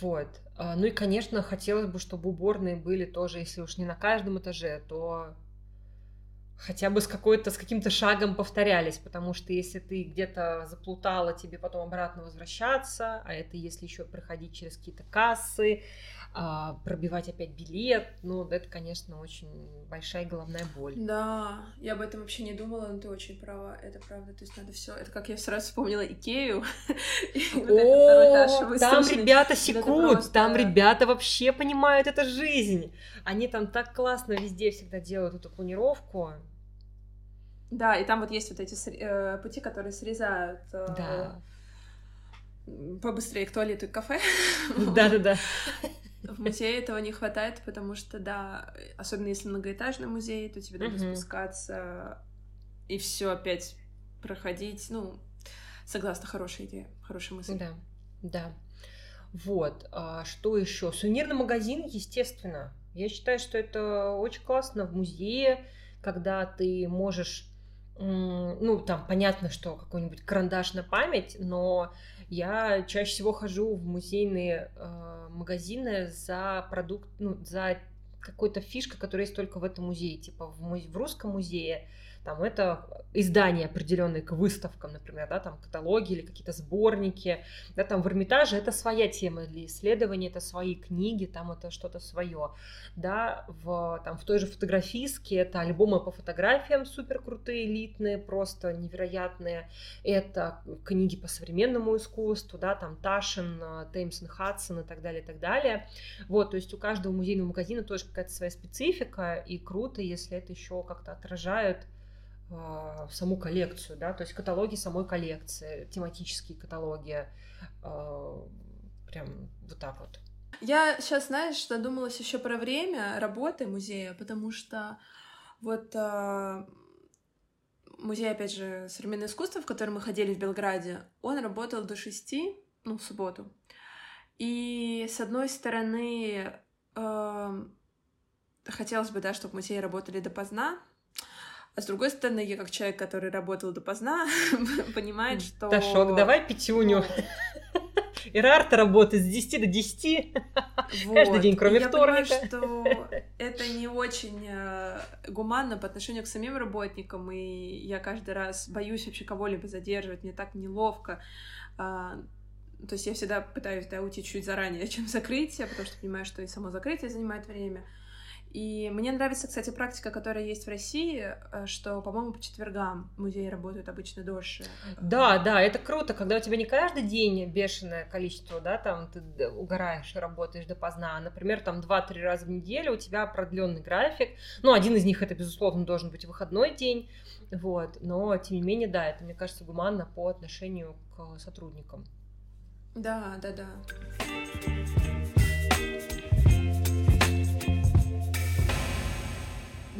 вот. А, ну и, конечно, хотелось бы, чтобы уборные были тоже, если уж не на каждом этаже, то хотя бы с какой-то, с каким-то шагом повторялись, потому что если ты где-то заплутала, тебе потом обратно возвращаться, а это если еще проходить через какие-то кассы, пробивать опять билет, ну, это, конечно, очень большая головная боль. Да, я об этом вообще не думала, но ты очень права, это правда, то есть надо все, это как я сразу вспомнила Икею, О, там ребята секут, там ребята вообще понимают эту жизнь, они там так классно везде всегда делают эту планировку, да, и там вот есть вот эти э, пути, которые срезают э, да. побыстрее к туалету и кафе. Да-да-да. В музее этого не хватает, потому что, да, особенно если многоэтажный музей, то тебе надо спускаться и все опять проходить. Ну, согласна, хорошая идея, хорошая мысль. Да, да. Вот, а что еще? Сувенирный магазин, естественно. Я считаю, что это очень классно в музее, когда ты можешь ну, там понятно, что какой-нибудь карандаш на память, но я чаще всего хожу в музейные э, магазины за продукт, ну, за какой-то фишкой, которая есть только в этом музее. Типа в, музе- в русском музее там это издания определенные к выставкам, например, да, там каталоги или какие-то сборники, да, там в Эрмитаже это своя тема для исследования, это свои книги, там это что-то свое, да, в, там в той же фотографистке это альбомы по фотографиям супер крутые, элитные, просто невероятные, это книги по современному искусству, да, там Ташин, Теймсон Хадсон и так далее, и так далее, вот, то есть у каждого музейного магазина тоже какая-то своя специфика, и круто, если это еще как-то отражает а, саму коллекцию, да, то есть каталоги самой коллекции, тематические каталоги, а, прям вот так вот. Я сейчас, знаешь, задумалась еще про время работы музея, потому что вот э, музей, опять же, современного искусства, в который мы ходили в Белграде, он работал до шести, ну, в субботу. И, с одной стороны, э, хотелось бы, да, чтобы музеи работали допоздна, а с другой стороны, я как человек, который работал допоздна, понимает, что... Ташок, давай пятюню. Ирарта работает с 10 до 10 вот. каждый день, кроме я вторника. Я понимаю, что это не очень э, гуманно по отношению к самим работникам, и я каждый раз боюсь вообще кого-либо задерживать, мне так неловко. А, то есть я всегда пытаюсь да, уйти чуть заранее, чем закрытие, потому что понимаю, что и само закрытие занимает время. И мне нравится, кстати, практика, которая есть в России, э, что, по-моему, по четвергам музеи работают обычно дольше. Да, да, это круто, когда у тебя не каждый день бешеное количество, да, там ты угораешь и работаешь допоздна, а, например, там 2-3 раза в неделю у тебя продленный график. Ну, один из них это, безусловно, должен быть выходной день, вот, но, тем не менее, да, это, мне кажется, гуманно по отношению к сотрудникам. Да, да, да.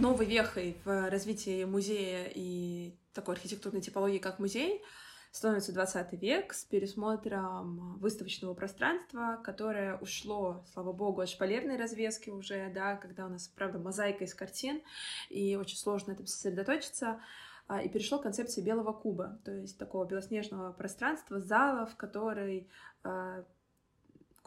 Новой вехой в развитии музея и такой архитектурной типологии, как музей, становится 20 век с пересмотром выставочного пространства, которое ушло, слава богу, от шпалерной развески уже, да, когда у нас, правда, мозаика из картин, и очень сложно этом сосредоточиться, а, и перешло к концепции белого куба, то есть такого белоснежного пространства, зала, в который а,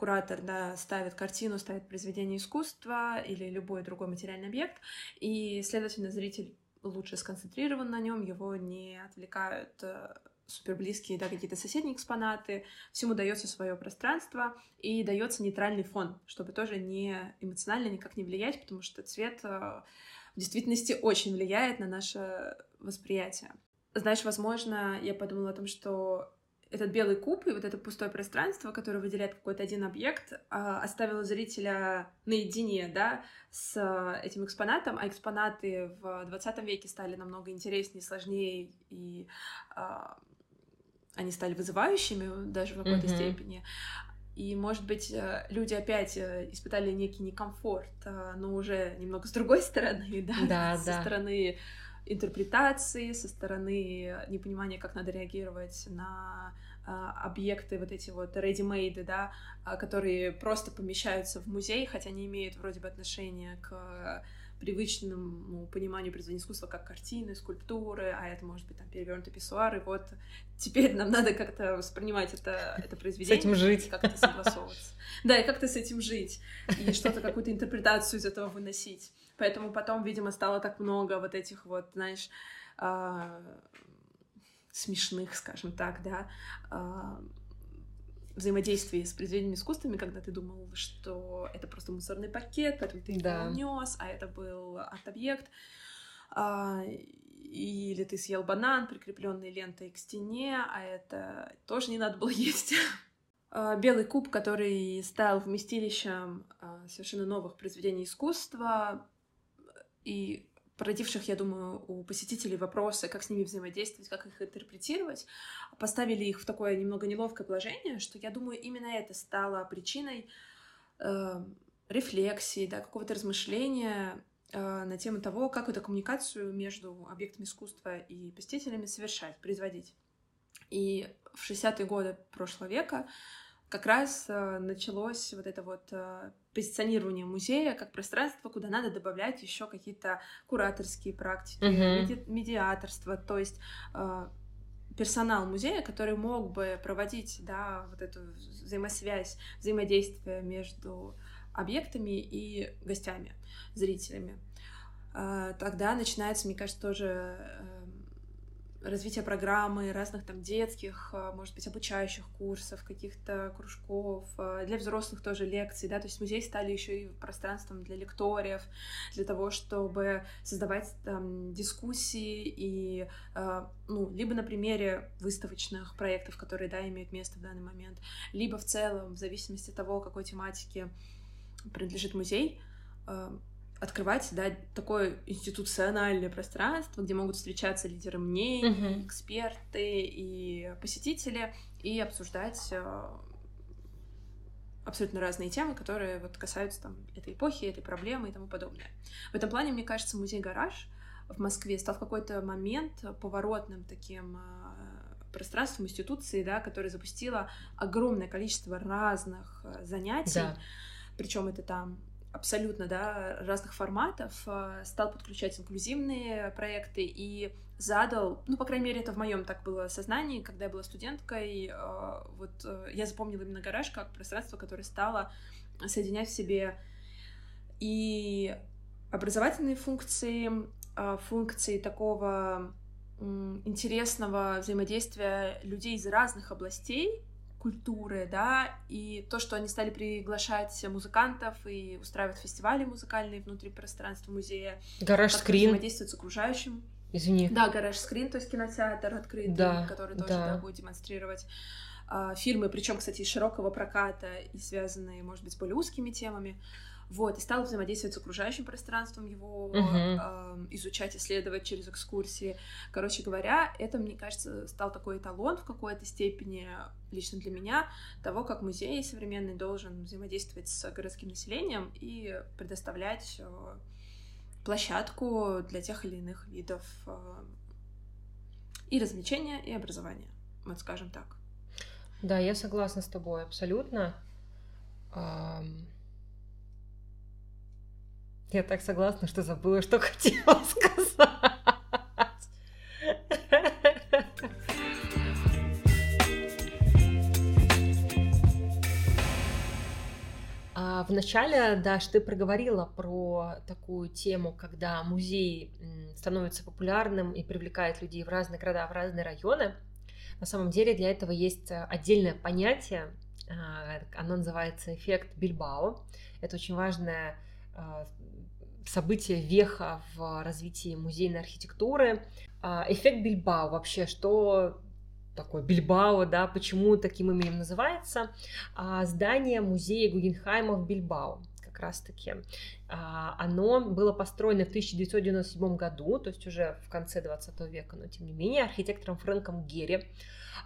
куратор да, ставит картину, ставит произведение искусства или любой другой материальный объект, и, следовательно, зритель лучше сконцентрирован на нем, его не отвлекают э, супер близкие, да, какие-то соседние экспонаты, всему дается свое пространство и дается нейтральный фон, чтобы тоже не эмоционально никак не влиять, потому что цвет э, в действительности очень влияет на наше восприятие. Знаешь, возможно, я подумала о том, что этот белый куб и вот это пустое пространство, которое выделяет какой-то один объект, а, оставило зрителя наедине, да, с этим экспонатом, а экспонаты в 20 веке стали намного интереснее, сложнее, и а, они стали вызывающими даже в какой-то mm-hmm. степени. И, может быть, э, люди опять э, испытали некий некомфорт, э, но уже немного с другой стороны, да, да со да. стороны интерпретации, со стороны непонимания, как надо реагировать на а, объекты, вот эти вот ready-made, да, а, которые просто помещаются в музей, хотя не имеют вроде бы отношения к привычному пониманию произведения искусства как картины, скульптуры, а это может быть там перевернутый писсуар, и вот теперь нам надо как-то воспринимать это, это произведение. С этим жить. Как-то согласовываться. Да, и как-то с этим жить, и что-то, какую-то интерпретацию из этого выносить. Поэтому потом, видимо, стало так много вот этих вот, знаешь, а, смешных, скажем так, да, а, взаимодействии с произведениями искусствами, когда ты думал, что это просто мусорный пакет, поэтому ты да. его унес, а это был арт-объект, а, или ты съел банан, прикрепленный лентой к стене, а это тоже не надо было есть. А, белый куб, который стал вместилищем а, совершенно новых произведений искусства и породивших, я думаю, у посетителей вопросы, как с ними взаимодействовать, как их интерпретировать, поставили их в такое немного неловкое положение, что я думаю, именно это стало причиной э, рефлексии, да, какого-то размышления э, на тему того, как эту коммуникацию между объектами искусства и посетителями совершать, производить. И в 60-е годы прошлого века как раз э, началось вот это вот э, позиционирование музея как пространство, куда надо добавлять еще какие-то кураторские практики, mm-hmm. меди- медиаторство, то есть э, персонал музея, который мог бы проводить, да, вот эту взаимосвязь, взаимодействие между объектами и гостями, зрителями. Э, тогда начинается, мне кажется, тоже э, развитие программы, разных там детских, а, может быть, обучающих курсов, каких-то кружков, а, для взрослых тоже лекций, да, то есть музей стали еще и пространством для лекториев, для того, чтобы создавать там дискуссии и, а, ну, либо на примере выставочных проектов, которые, да, имеют место в данный момент, либо в целом, в зависимости от того, какой тематике принадлежит музей, открывать, да, такое институциональное пространство, где могут встречаться лидеры мнений, uh-huh. эксперты и посетители, и обсуждать э, абсолютно разные темы, которые вот касаются там этой эпохи, этой проблемы и тому подобное. В этом плане, мне кажется, музей «Гараж» в Москве стал в какой-то момент поворотным таким э, пространством институции, да, которая запустила огромное количество разных э, занятий, да. причем это там абсолютно да, разных форматов, э, стал подключать инклюзивные проекты и задал, ну, по крайней мере, это в моем так было сознании, когда я была студенткой, э, вот э, я запомнила именно гараж как пространство, которое стало соединять в себе и образовательные функции, функции такого интересного взаимодействия людей из разных областей, культуры, да, и то, что они стали приглашать музыкантов и устраивать фестивали музыкальные внутри пространства музея. Гараж скрин. Взаимодействовать с окружающим. Извини. Да, гараж скрин, то есть кинотеатр открытый, да, который тоже да. Да, будет демонстрировать а, фильмы, причем, кстати, из широкого проката и связанные, может быть, более узкими темами. Вот, и стал взаимодействовать с окружающим пространством, его угу. э, изучать, исследовать через экскурсии. Короче говоря, это, мне кажется, стал такой эталон в какой-то степени, лично для меня, того, как музей современный должен взаимодействовать с городским населением и предоставлять э, площадку для тех или иных видов э, и развлечения, и образования, вот скажем так. Да, я согласна с тобой абсолютно. Я так согласна, что забыла, что хотела сказать. А, Вначале, Даш, ты проговорила про такую тему, когда музей становится популярным и привлекает людей в разные города, в разные районы. На самом деле для этого есть отдельное понятие, а, оно называется эффект Бильбао. Это очень важное а, событие веха в развитии музейной архитектуры. А, эффект Бильбао вообще, что такое Бильбао, да, почему таким именем называется? А, здание музея Гугенхайма в Бильбао как раз-таки. А, оно было построено в 1997 году, то есть уже в конце 20 века, но тем не менее архитектором Фрэнком Герри.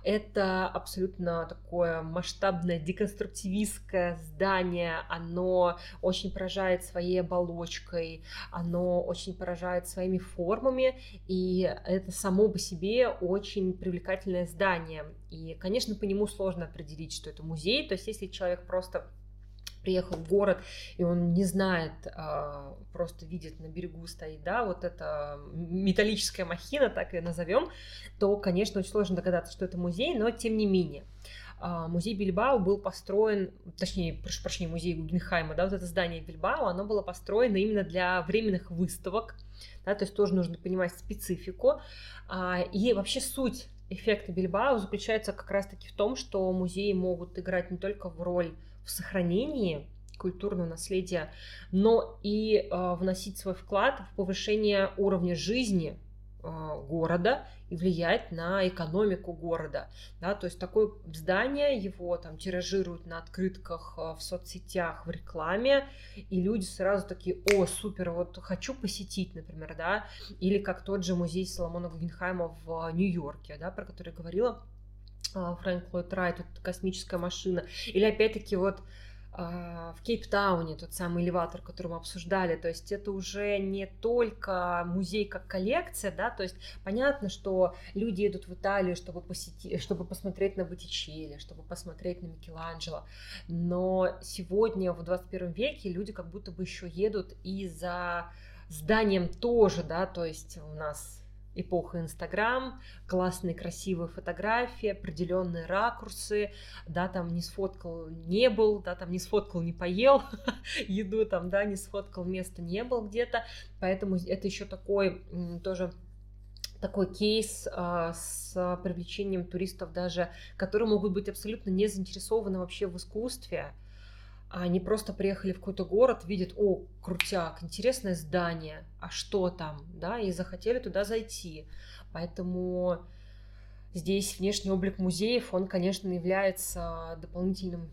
Это абсолютно такое масштабное деконструктивистское здание. Оно очень поражает своей оболочкой, оно очень поражает своими формами, и это само по себе очень привлекательное здание. И, конечно, по нему сложно определить, что это музей. То есть, если человек просто приехал в город, и он не знает, а, просто видит на берегу стоит, да, вот эта металлическая махина, так и назовем, то, конечно, очень сложно догадаться, что это музей, но тем не менее. А, музей Бильбао был построен, точнее, прошу прощения, музей Гугенхайма, да, вот это здание Бильбао, оно было построено именно для временных выставок, да, то есть тоже нужно понимать специфику. А, и вообще суть эффекта Бильбао заключается как раз-таки в том, что музеи могут играть не только в роль в сохранении культурного наследия, но и э, вносить свой вклад в повышение уровня жизни э, города и влиять на экономику города. Да, то есть такое здание, его там тиражируют на открытках э, в соцсетях, в рекламе, и люди сразу такие, о, супер, вот хочу посетить, например, да, или как тот же музей Соломона Гугенхайма в Нью-Йорке, да, про который я говорила, а, Фрэнк Ллойд Райт, вот космическая машина. Или опять-таки вот а, в Кейптауне тот самый элеватор, который мы обсуждали, то есть это уже не только музей как коллекция, да, то есть понятно, что люди едут в Италию, чтобы посетить, чтобы посмотреть на Боттичелли, чтобы посмотреть на Микеланджело, но сегодня в 21 веке люди как будто бы еще едут и за зданием тоже, да, то есть у нас эпоха Инстаграм, классные красивые фотографии, определенные ракурсы, да, там не сфоткал, не был, да, там не сфоткал, не поел еду, там, да, не сфоткал, место не был где-то, поэтому это еще такой тоже такой кейс а, с привлечением туристов даже, которые могут быть абсолютно не заинтересованы вообще в искусстве, а они просто приехали в какой-то город, видят, о, крутяк, интересное здание, а что там, да, и захотели туда зайти. Поэтому здесь внешний облик музеев, он, конечно, является дополнительным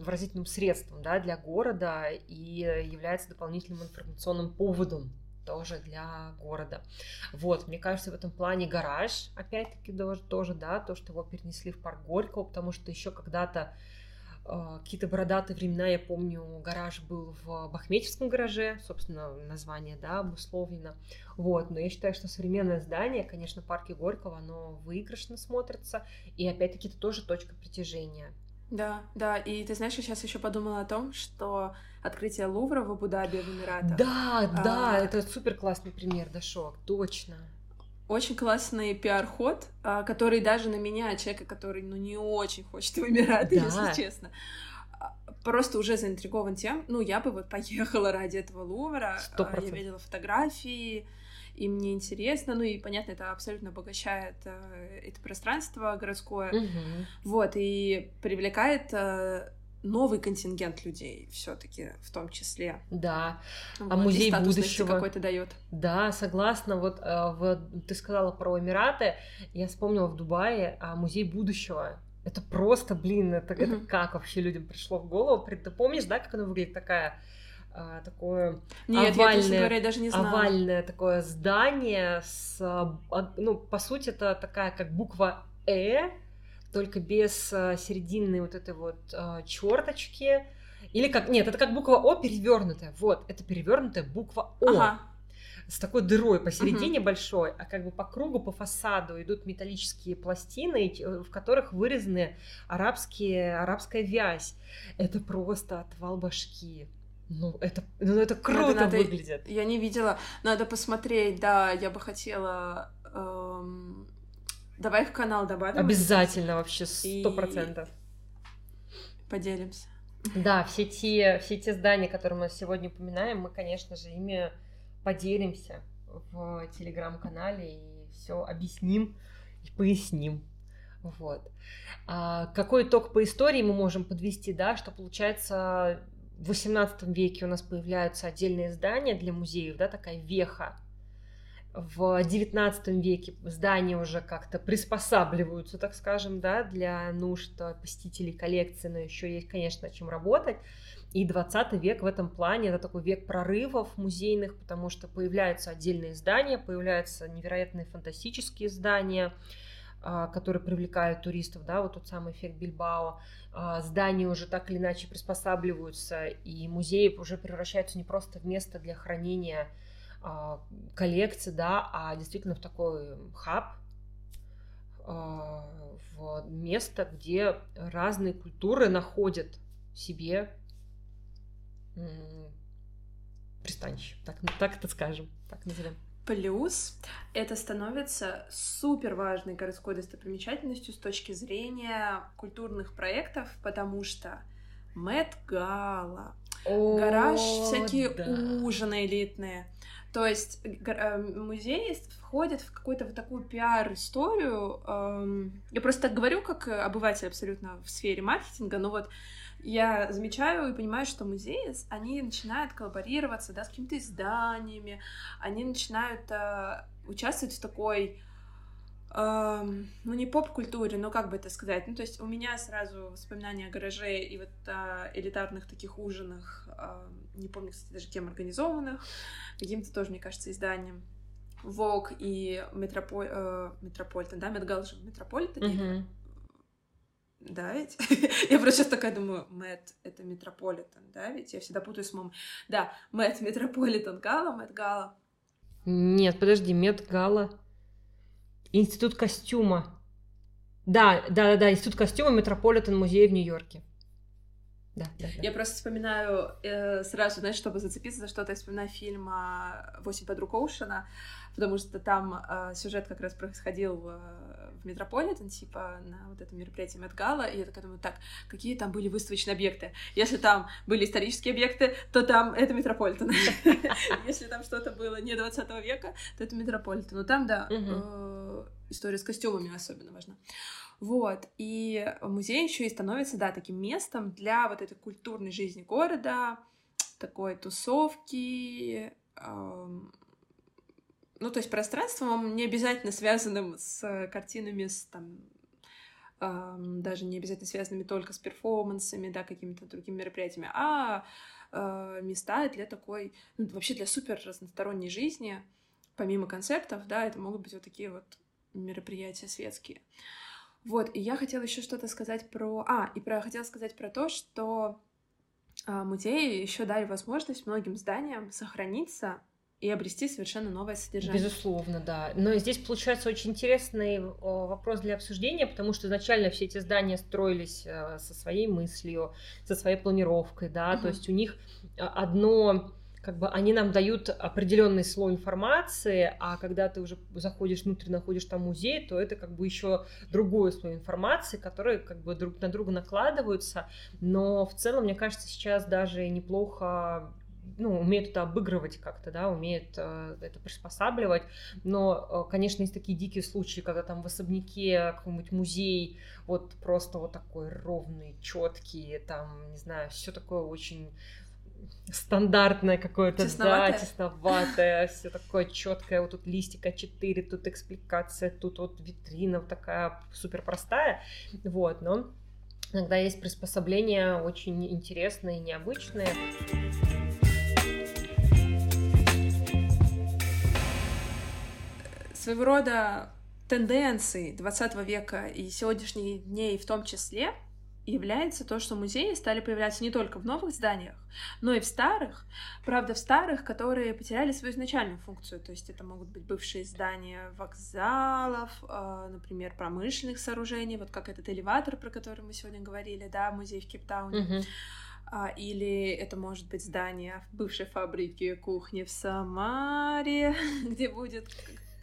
выразительным средством да, для города и является дополнительным информационным поводом тоже для города. Вот, мне кажется, в этом плане гараж, опять-таки, тоже, да, то, что его перенесли в парк Горького, потому что еще когда-то какие-то бородатые времена, я помню, гараж был в Бахметьевском гараже, собственно, название, да, обусловлено. Вот, но я считаю, что современное здание, конечно, парке Горького, оно выигрышно смотрится, и опять-таки это тоже точка притяжения. Да, да, и ты знаешь, я сейчас еще подумала о том, что открытие Лувра в Абу-Даби в Эмиратах. Да, да, а... это супер классный пример, Дашок, точно очень классный пиар-ход, а, который даже на меня, человека, который, ну, не очень хочет в Эмираты, да. если честно, а, просто уже заинтригован тем, ну, я бы вот поехала ради этого Лувра, 100%. А, я видела фотографии, и мне интересно, ну и понятно, это абсолютно обогащает это пространство городское, угу. вот, и привлекает новый контингент людей все-таки в том числе. Да. Вот, а музей будущего какой-то дает. Да, согласна. Вот э, в, ты сказала про Эмираты, я вспомнила в Дубае а музей будущего. Это просто, блин, это, mm-hmm. это как вообще людям пришло в голову? Ты помнишь, да, как оно выглядит такая? А, такое Нет, овальное, я, говоря, даже не знала. овальное такое здание с, а, ну, по сути, это такая как буква Э, только без э, серединной вот этой вот э, черточки. Или как... Нет, это как буква О перевернутая. Вот, это перевернутая буква О. Ага. С такой дырой посередине угу. большой, а как бы по кругу, по фасаду идут металлические пластины, э, в которых вырезаны арабские, арабская вязь. Это просто отвал башки. Ну, это, ну, это круто надо, выглядит. Я не видела. Надо посмотреть, да, я бы хотела эм, Давай в канал добавим. Обязательно, вообще, сто процентов. И... Поделимся. Да, все те, все те здания, которые мы сегодня упоминаем, мы, конечно же, ими поделимся в телеграм-канале и все объясним и поясним. Вот. А какой итог по истории мы можем подвести, да, что получается в 18 веке у нас появляются отдельные здания для музеев, да, такая веха в XIX веке здания уже как-то приспосабливаются, так скажем, да, для нужд посетителей коллекции, но еще есть, конечно, чем работать. И 20 век в этом плане это такой век прорывов музейных, потому что появляются отдельные здания, появляются невероятные фантастические здания, а, которые привлекают туристов, да, вот тот самый эффект Бильбао. А, здания уже так или иначе приспосабливаются, и музеи уже превращаются не просто в место для хранения коллекции, да, а действительно в такой хаб, а, в место, где разные культуры находят себе пристанище, так, так это скажем, так назовем. Плюс это становится супер важной городской достопримечательностью с точки зрения культурных проектов, потому что Мэтт Гала, гараж, всякие да. ужины элитные. То есть э, музей входит в какую-то вот такую пиар-историю. Я просто так говорю, как обыватель абсолютно в сфере маркетинга, но вот я замечаю и понимаю, что музеи, они начинают коллаборироваться, да, с какими-то изданиями, они начинают э, участвовать в такой, э, ну, не поп-культуре, но как бы это сказать, ну, то есть у меня сразу воспоминания о Гараже и вот о элитарных таких ужинах, не помню, кстати, даже кем организованных, каким-то тоже, мне кажется, изданием. Vogue и Метрополь... Э, Метрополитен, да, Met Gala же в Метрополитене. Mm-hmm. Да, ведь? я просто сейчас такая думаю, Met — это Метрополитен, да, ведь? Я всегда путаю с MoMA й. Да, Met, Метрополитен Gala, Met Gala. Нет, подожди, Met Gala. Институт костюма. Да, да, да, да, Институт костюма Метрополитен музей в Нью-Йорке. Да, да, да. Я просто вспоминаю э, сразу, знаешь, чтобы зацепиться за что-то, я вспоминаю фильм «Восемь подруг Оушена», потому что там э, сюжет как раз происходил э, в Метрополитен, типа на вот этом мероприятии Met Gala, и я такая думаю, так, какие там были выставочные объекты? Если там были исторические объекты, то там это Метрополитен. Если там что-то было не 20 века, то это Метрополитен. Но там, да, э, история с костюмами особенно важна. Вот, и музей еще и становится, да, таким местом для вот этой культурной жизни города, такой тусовки, эм, ну, то есть пространством не обязательно связанным с картинами, с там, даже не обязательно связанными только с перформансами, да, какими-то другими мероприятиями, а э, места для такой, ну, вообще для супер разносторонней жизни, помимо концертов, да, это могут быть вот такие вот мероприятия светские. Вот, и я хотела еще что-то сказать про... А, и про... хотела сказать про то, что а, музеи еще дали возможность многим зданиям сохраниться и обрести совершенно новое содержание. Безусловно, да. Но здесь получается очень интересный вопрос для обсуждения, потому что изначально все эти здания строились э, со своей мыслью, со своей планировкой, да, угу. то есть у них а, одно как бы они нам дают определенный слой информации, а когда ты уже заходишь внутрь, находишь там музей, то это как бы еще другой слой информации, которые как бы друг на друга накладываются. Но в целом, мне кажется, сейчас даже неплохо ну, умеют это обыгрывать как-то, да, умеют э, это приспосабливать. Но, э, конечно, есть такие дикие случаи, когда там в особняке какой-нибудь музей вот просто вот такой ровный, четкий, там, не знаю, все такое очень стандартное какое-то, да, тесноватое, все такое четкое, вот тут листика 4, тут экспликация, тут вот витрина вот такая супер простая, вот, но иногда есть приспособления очень интересные, необычные. Своего рода тенденции 20 века и сегодняшних дней в том числе — является то, что музеи стали появляться не только в новых зданиях, но и в старых. Правда, в старых, которые потеряли свою изначальную функцию. То есть это могут быть бывшие здания вокзалов, э, например, промышленных сооружений, вот как этот элеватор, про который мы сегодня говорили, да, музей в Кейптауне. Uh-huh. Или это может быть здание бывшей фабрики кухни в Самаре, где будет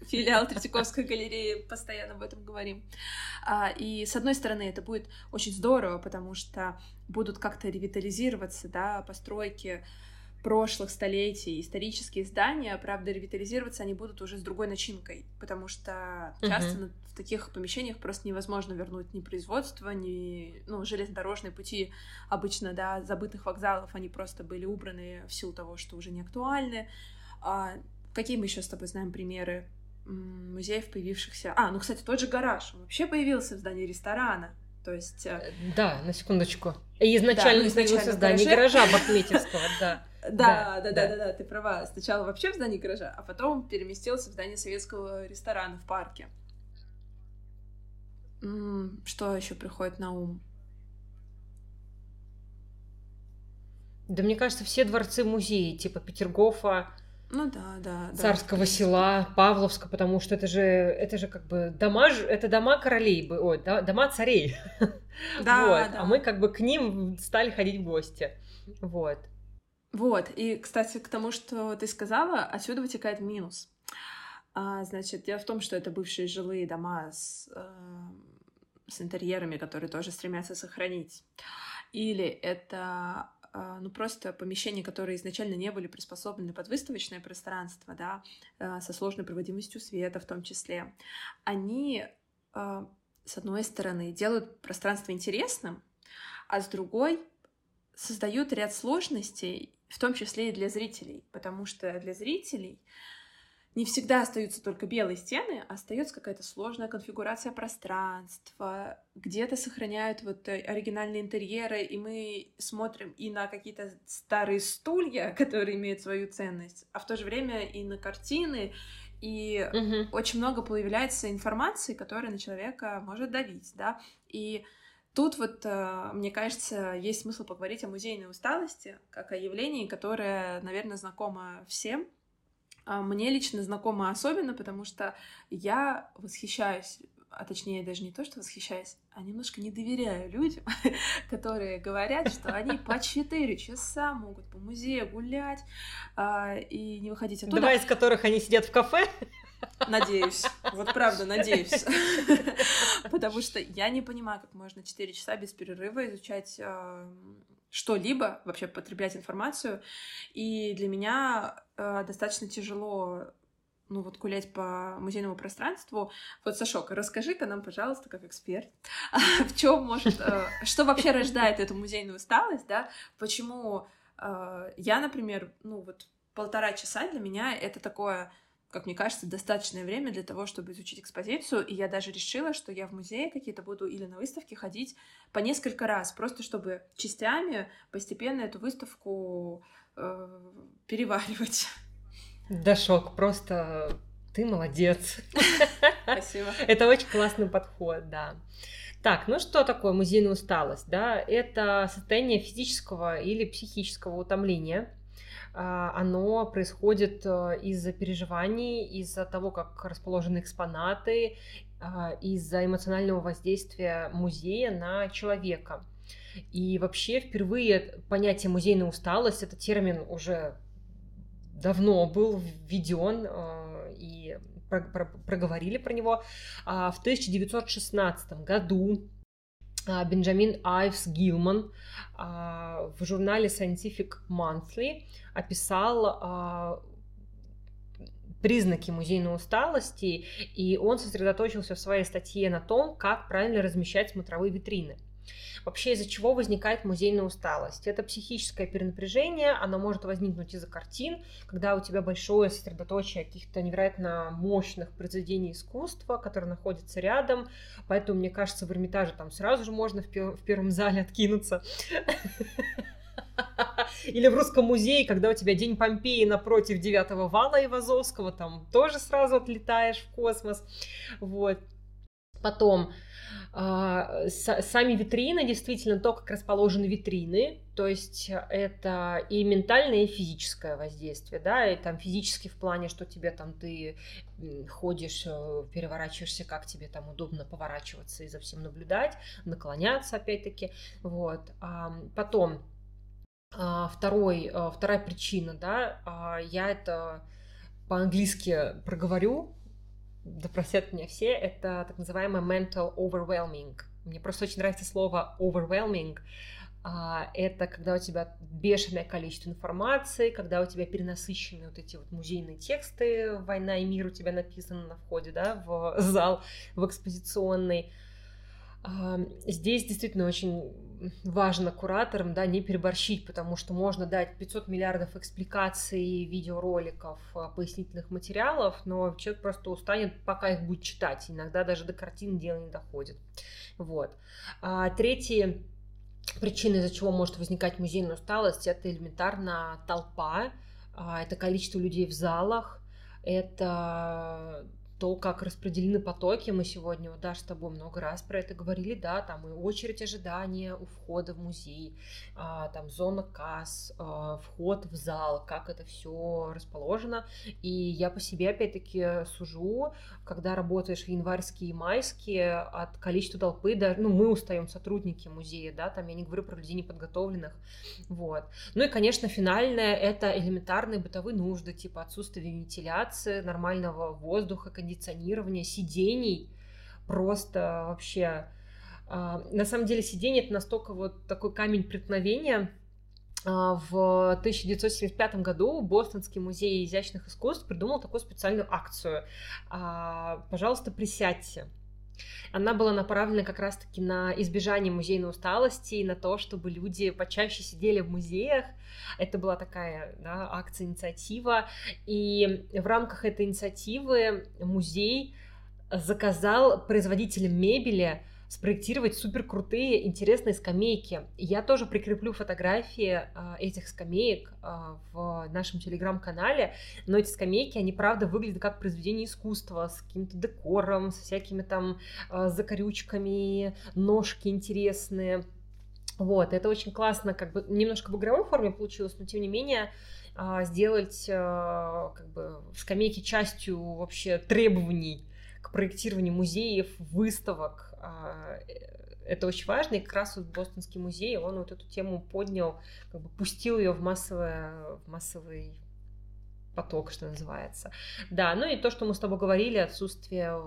филиал Третьяковской галереи, постоянно об этом говорим. А, и, с одной стороны, это будет очень здорово, потому что будут как-то ревитализироваться, да, постройки прошлых столетий, исторические здания, правда, ревитализироваться они будут уже с другой начинкой, потому что часто uh-huh. в таких помещениях просто невозможно вернуть ни производство, ни, ну, железнодорожные пути обычно, да, забытых вокзалов, они просто были убраны в силу того, что уже не актуальны. А какие мы еще с тобой знаем примеры музеев, появившихся... А, ну, кстати, тот же гараж, он вообще появился в здании ресторана. То есть... Э, э, да, на секундочку. Изначально, да, ну, появился в здании гаража Бахметьевского, да. Да, да, да, да, да, ты права. Сначала вообще в здании гаража, а потом переместился в здание советского ресторана в парке. Что еще приходит на ум? Да мне кажется, все дворцы-музеи, типа Петергофа, ну да, да. Царского да, села, Павловска, потому что это же, это же как бы дома, это дома королей, ой, дома царей. Да, вот. Да. А мы как бы к ним стали ходить в гости. Вот. Вот, и, кстати, к тому, что ты сказала, отсюда вытекает минус. А, значит, дело в том, что это бывшие жилые дома с, э, с интерьерами, которые тоже стремятся сохранить. Или это ну, просто помещения, которые изначально не были приспособлены под выставочное пространство, да, э, со сложной проводимостью света в том числе. Они, э, с одной стороны, делают пространство интересным, а с другой создают ряд сложностей, в том числе и для зрителей, потому что для зрителей не всегда остаются только белые стены, а остается какая-то сложная конфигурация пространства, где-то сохраняют вот э, оригинальные интерьеры, и мы смотрим и на какие-то старые стулья, которые имеют свою ценность, а в то же время и на картины, и угу. очень много появляется информации, которая на человека может давить, да, и Тут вот, э, мне кажется, есть смысл поговорить о музейной усталости, как о явлении, которое, наверное, знакомо всем. А мне лично знакомо особенно, потому что я восхищаюсь, а точнее даже не то, что восхищаюсь, а немножко не доверяю людям, которые говорят, что они по 4 часа могут по музею гулять а, и не выходить оттуда. Два из которых они сидят в кафе. Надеюсь. Вот правда, надеюсь. Потому что я не понимаю, как можно 4 часа без перерыва изучать э, что-либо, вообще потреблять информацию. И для меня э, достаточно тяжело ну вот гулять по музейному пространству. Вот, Сашок, расскажи-ка нам, пожалуйста, как эксперт, в чем может, э, что вообще рождает эту музейную усталость, да, почему э, я, например, ну вот полтора часа для меня это такое как мне кажется, достаточное время для того, чтобы изучить экспозицию, и я даже решила, что я в музее какие-то буду или на выставке ходить по несколько раз, просто чтобы частями постепенно эту выставку э, переваривать. Да шок, просто ты молодец. Спасибо. Это очень классный подход, да. Так, ну что такое музейная усталость? Да, это состояние физического или психического утомления, оно происходит э, из-за переживаний, из-за того, как расположены экспонаты, а, из-за эмоционального воздействия музея на человека. И вообще впервые понятие музейная усталость, этот термин уже давно был введен и проговорили про него. А в 1916 году а, Бенджамин Айвс Гилман а, в журнале Scientific Monthly описал а, признаки музейной усталости, и он сосредоточился в своей статье на том, как правильно размещать смотровые витрины. Вообще, из-за чего возникает музейная усталость? Это психическое перенапряжение, оно может возникнуть из-за картин, когда у тебя большое сосредоточие каких-то невероятно мощных произведений искусства, которые находятся рядом, поэтому, мне кажется, в Эрмитаже там сразу же можно в, в первом зале откинуться. Или в Русском музее, когда у тебя День Помпеи напротив девятого вала Ивазовского, там тоже сразу отлетаешь в космос. Вот. Потом, а, сами витрины, действительно, то, как расположены витрины, то есть это и ментальное, и физическое воздействие, да, и там физически в плане, что тебе там ты ходишь, э, переворачиваешься, как тебе там удобно поворачиваться и за всем наблюдать, наклоняться опять-таки, вот. Потом, а, второй, э, вторая причина, да, а, я это по-английски проговорю, да простят меня все, это так называемое mental overwhelming. Мне просто очень нравится слово overwhelming. А, это когда у тебя бешеное количество информации, когда у тебя перенасыщены вот эти вот музейные тексты, «Война и мир» у тебя написано на входе, да, в зал, в экспозиционный. Здесь действительно очень важно кураторам да, не переборщить, потому что можно дать 500 миллиардов экспликаций, видеороликов, а, пояснительных материалов, но человек просто устанет, пока их будет читать. Иногда даже до картины дело не доходит. Вот. А, третья причина, из-за чего может возникать музейная усталость, это элементарно толпа, а, это количество людей в залах, это то, как распределены потоки, мы сегодня, вот, да, с тобой много раз про это говорили, да, там и очередь ожидания у входа в музей, а, там зона касс, а, вход в зал, как это все расположено. И я по себе, опять-таки, сужу, когда работаешь в январские и майские, от количества толпы, да, ну, мы устаем, сотрудники музея, да, там я не говорю про людей неподготовленных, вот. Ну и, конечно, финальное — это элементарные бытовые нужды, типа отсутствие вентиляции, нормального воздуха, кондиционирования, сидений, просто вообще... А, на самом деле сиденье это настолько вот такой камень преткновения, а, в 1975 году Бостонский музей изящных искусств придумал такую специальную акцию. А, Пожалуйста, присядьте. Она была направлена как раз-таки на избежание музейной усталости и на то, чтобы люди почаще сидели в музеях. Это была такая да, акция, инициатива. И в рамках этой инициативы музей заказал производителям мебели спроектировать супер крутые, интересные скамейки. Я тоже прикреплю фотографии а, этих скамеек а, в нашем телеграм-канале, но эти скамейки, они правда выглядят как произведение искусства, с каким-то декором, с всякими там а, закорючками, ножки интересные. Вот, это очень классно, как бы немножко в игровой форме получилось, но тем не менее сделать как бы скамейки частью вообще требований к проектированию музеев, выставок, это очень важно, и как раз вот Бостонский музей, он вот эту тему поднял, как бы пустил ее в, массовое, в массовый поток, что называется. Да, ну и то, что мы с тобой говорили, отсутствие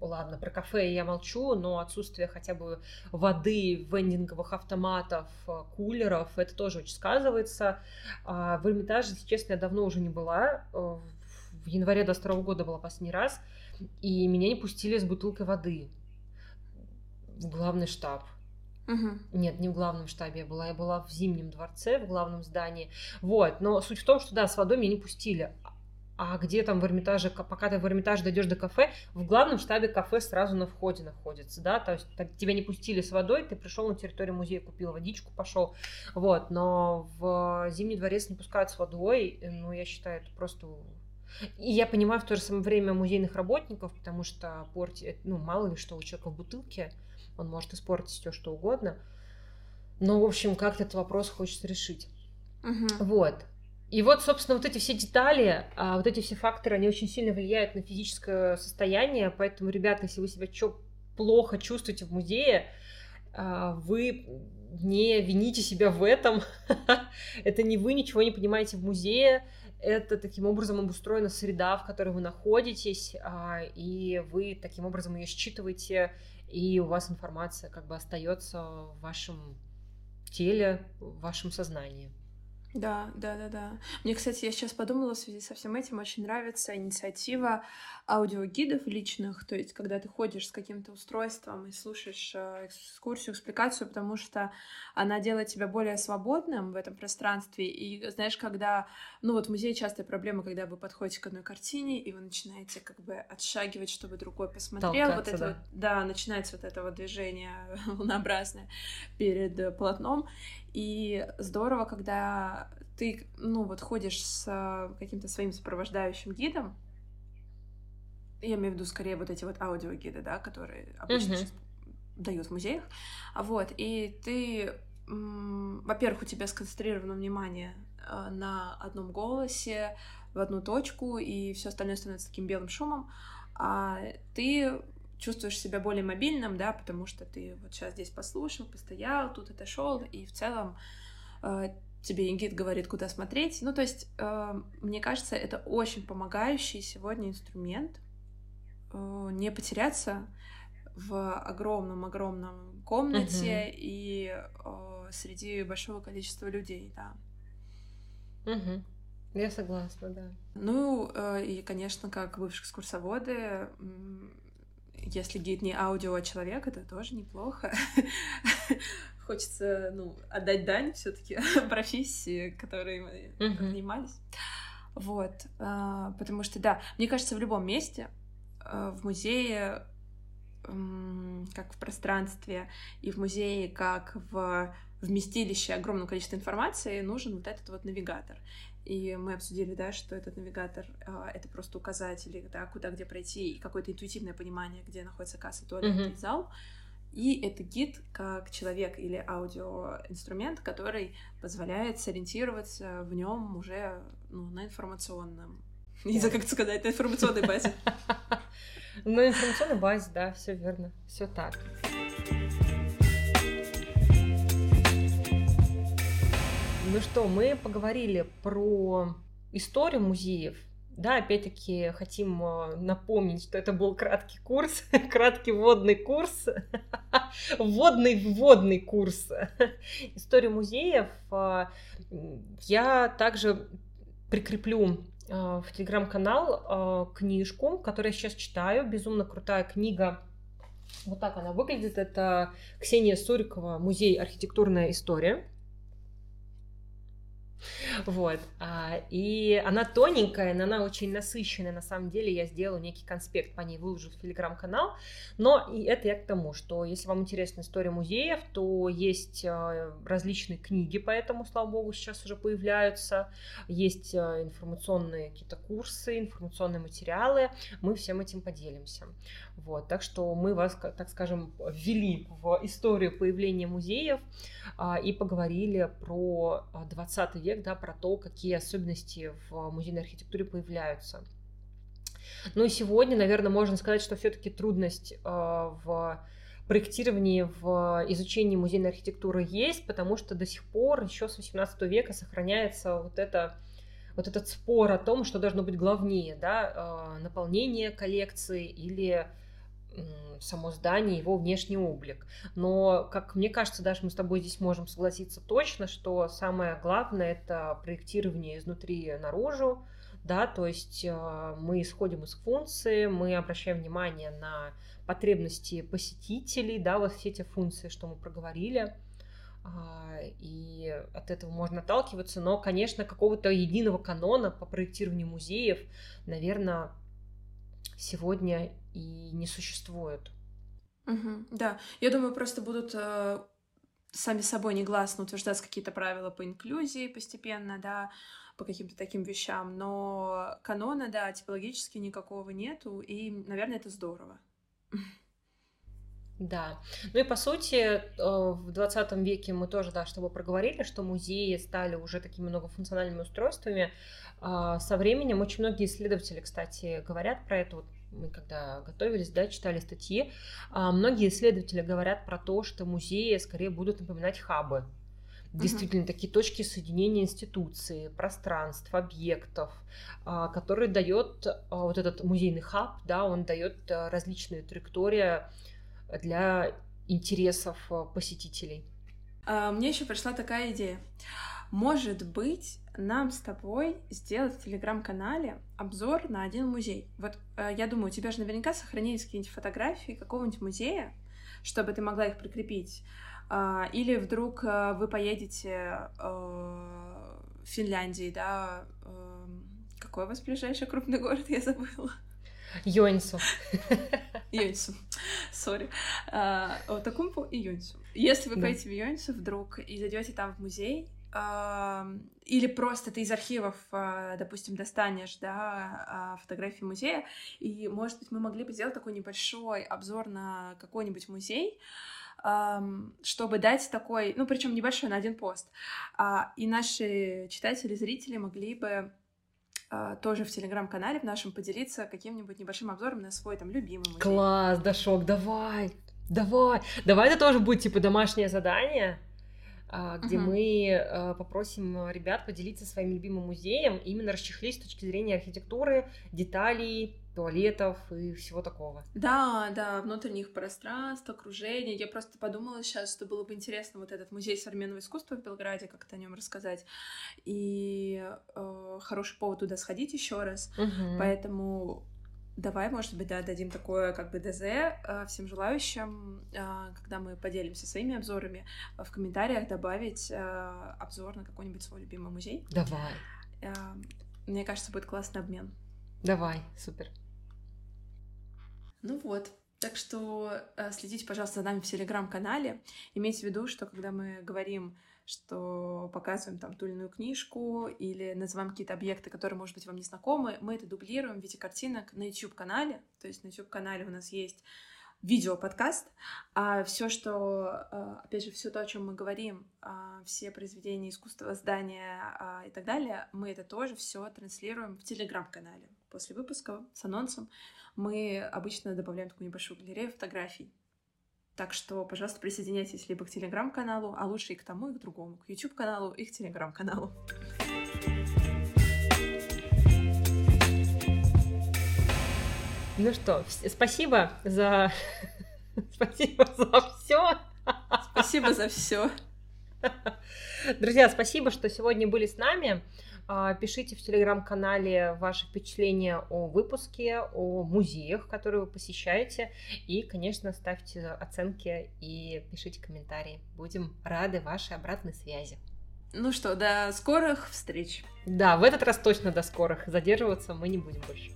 ладно, про кафе я молчу, но отсутствие хотя бы воды, вендинговых автоматов, кулеров, это тоже очень сказывается. А, в Эрмитаже, если честно, я давно уже не была. Э, в январе 22 года была последний раз, и меня не пустили с бутылкой воды в главный штаб. Угу. Нет, не в главном штабе я была, я была в Зимнем дворце, в главном здании. Вот, но суть в том, что да, с водой меня не пустили. А где там в Эрмитаже, пока ты в Эрмитаже дойдешь до кафе, в главном штабе кафе сразу на входе находится, да, то есть так, тебя не пустили с водой, ты пришел на территорию музея, купил водичку, пошел, вот, но в Зимний дворец не пускают с водой, ну, я считаю, это просто и я понимаю в то же самое время музейных работников, потому что порти, ну, мало ли что у человека в бутылке, он может испортить все что угодно. Но, в общем, как-то этот вопрос хочется решить. Угу. Вот. И вот, собственно, вот эти все детали, а, вот эти все факторы, они очень сильно влияют на физическое состояние, поэтому, ребята, если вы себя чё плохо чувствуете в музее, а, вы не вините себя в этом. Это не вы ничего не понимаете в музее, это таким образом обустроена среда, в которой вы находитесь, а, и вы таким образом ее считываете, и у вас информация как бы остается в вашем теле, в вашем сознании. Да, да, да, да. Мне, кстати, я сейчас подумала в связи со всем этим, очень нравится инициатива аудиогидов личных, то есть когда ты ходишь с каким-то устройством и слушаешь э, экскурсию, экспликацию, потому что она делает тебя более свободным в этом пространстве. И знаешь, когда, ну вот в музее частая проблема, когда вы подходите к одной картине, и вы начинаете как бы отшагивать, чтобы другой посмотрел. Толкаться, вот это да. Да, начинается вот это вот движение лунообразное перед э, полотном. И здорово, когда ты, ну, вот ходишь с каким-то своим сопровождающим гидом, я имею в виду скорее вот эти вот аудиогиды, да, которые обычно сейчас дают в музеях, вот, и ты, во-первых, у тебя сконцентрировано внимание э, на одном голосе, в одну точку, и все остальное становится таким белым шумом, а ты чувствуешь себя более мобильным, да, потому что ты вот сейчас здесь послушал, постоял, тут отошел, и в целом э, тебе гид говорит, куда смотреть. Ну, то есть, э, мне кажется, это очень помогающий сегодня инструмент э, не потеряться в огромном-огромном комнате uh-huh. и э, среди большого количества людей, да. Угу. Я согласна, да. Ну, э, и, конечно, как бывшие экскурсоводы, если гид не аудио, а человек, это тоже неплохо. Хочется, ну, отдать дань все таки профессии, которой мы занимались. Вот. А, потому что, да, мне кажется, в любом месте, а, в музее, как в пространстве, и в музее, как в вместилище огромного количества информации, нужен вот этот вот навигатор. И мы обсудили, да, что этот навигатор а, — это просто указатели, да, куда где пройти, и какое-то интуитивное понимание, где находится касса, туалет mm-hmm. и зал. И это гид как человек или аудиоинструмент, который позволяет сориентироваться в нем уже ну, на информационном. Не знаю, как сказать, на информационной базе. На информационной базе, да, все верно, все так. Ну что, мы поговорили про историю музеев, да, опять-таки хотим э, напомнить, что это был краткий курс, краткий вводный курс, вводный вводный курс истории музеев. Э, я также прикреплю э, в телеграм-канал книжку, которую я сейчас читаю. Безумно крутая книга. Вот так она выглядит. Это Ксения Сурикова «Музей. Архитектурная история». Вот. А, и она тоненькая, но она очень насыщенная. На самом деле я сделаю некий конспект по ней, выложу в телеграм-канал. Но и это я к тому, что если вам интересна история музеев, то есть а, различные книги по этому, слава богу, сейчас уже появляются. Есть а, информационные какие-то курсы, информационные материалы. Мы всем этим поделимся. Вот. Так что мы вас, так скажем, ввели в историю появления музеев и поговорили про 20 век, да, про то, какие особенности в музейной архитектуре появляются. Ну и сегодня, наверное, можно сказать, что все-таки трудность э, в проектировании, в изучении музейной архитектуры есть, потому что до сих пор еще с 18 века сохраняется вот это вот этот спор о том, что должно быть главнее, да, э, наполнение коллекции или само здание, его внешний облик. Но, как мне кажется, даже мы с тобой здесь можем согласиться точно, что самое главное это проектирование изнутри наружу, да, то есть э, мы исходим из функции, мы обращаем внимание на потребности посетителей, да, вот все эти функции, что мы проговорили, а, и от этого можно отталкиваться, но, конечно, какого-то единого канона по проектированию музеев, наверное, сегодня и не существует. Угу, да, я думаю, просто будут э, сами собой негласно утверждаться какие-то правила по инклюзии постепенно, да, по каким-то таким вещам, но канона, да, типологически никакого нету, и, наверное, это здорово. Да. Ну и по сути, э, в 20 веке мы тоже, да, чтобы проговорили, что музеи стали уже такими многофункциональными устройствами. А, со временем очень многие исследователи, кстати, говорят про это. Вот мы когда готовились, да, читали статьи, а, многие исследователи говорят про то, что музеи скорее будут напоминать хабы. Действительно, uh-huh. такие точки соединения институций, пространств, объектов, а, которые дает вот этот музейный хаб, да, он дает различные траектории для интересов посетителей. А, мне еще пришла такая идея. Может быть, нам с тобой сделать в телеграм-канале обзор на один музей. Вот э, я думаю, у тебя же наверняка сохранились какие-нибудь фотографии какого-нибудь музея, чтобы ты могла их прикрепить. Э, или вдруг э, вы поедете э, в Финляндии, да? Э, какой у вас ближайший крупный город, я забыла? Йонсу. Йонсу. Сори. Отакумпу и Йонсу. Если вы поедете в Йонсу вдруг и зайдете там в музей, или просто ты из архивов, а, допустим, достанешь, да, а, фотографии музея, и, может быть, мы могли бы сделать такой небольшой обзор на какой-нибудь музей, чтобы дать такой, ну, причем небольшой, на один пост. А, и наши читатели, зрители могли бы тоже в телеграм-канале в нашем поделиться каким-нибудь небольшим обзором на свой там любимый музей. Класс, Дашок, давай, давай, давай это тоже будет типа домашнее задание, где угу. мы э, попросим ребят поделиться своим любимым музеем, именно расчехлить с точки зрения архитектуры, деталей, туалетов и всего такого. Да, да, внутренних пространств, окружения. Я просто подумала сейчас, что было бы интересно вот этот музей современного искусства в Белграде, как-то о нем рассказать. И э, хороший повод туда сходить еще раз. Угу. Поэтому Давай, может быть, да, дадим такое как бы ДЗ э, всем желающим, э, когда мы поделимся своими обзорами, э, в комментариях добавить обзор на какой-нибудь свой любимый музей. Давай. Мне кажется, будет классный обмен. Давай, супер. Ну вот, Так что следите, пожалуйста, за нами в телеграм-канале. Имейте в виду, что когда мы говорим что показываем там ту или иную книжку или называем какие-то объекты, которые, может быть, вам не знакомы, мы это дублируем в виде картинок на YouTube-канале. То есть на YouTube-канале у нас есть видео-подкаст, а все, что, а, опять же, все то, о чем мы говорим, а, все произведения искусства, здания а, и так далее, мы это тоже все транслируем в телеграм-канале. После выпуска с анонсом мы обычно добавляем такую небольшую галерею фотографий так что, пожалуйста, присоединяйтесь либо к телеграм-каналу, а лучше и к тому, и к другому, к YouTube-каналу, и к телеграм-каналу. Ну что, спасибо за... Спасибо за все. Спасибо за все. Друзья, спасибо, что сегодня были с нами. А, пишите в телеграм-канале ваши впечатления о выпуске, о музеях, которые вы посещаете. И, конечно, ставьте оценки и пишите комментарии. Будем рады вашей обратной связи. Ну что, до скорых встреч. Да, в этот раз точно до скорых. Задерживаться мы не будем больше.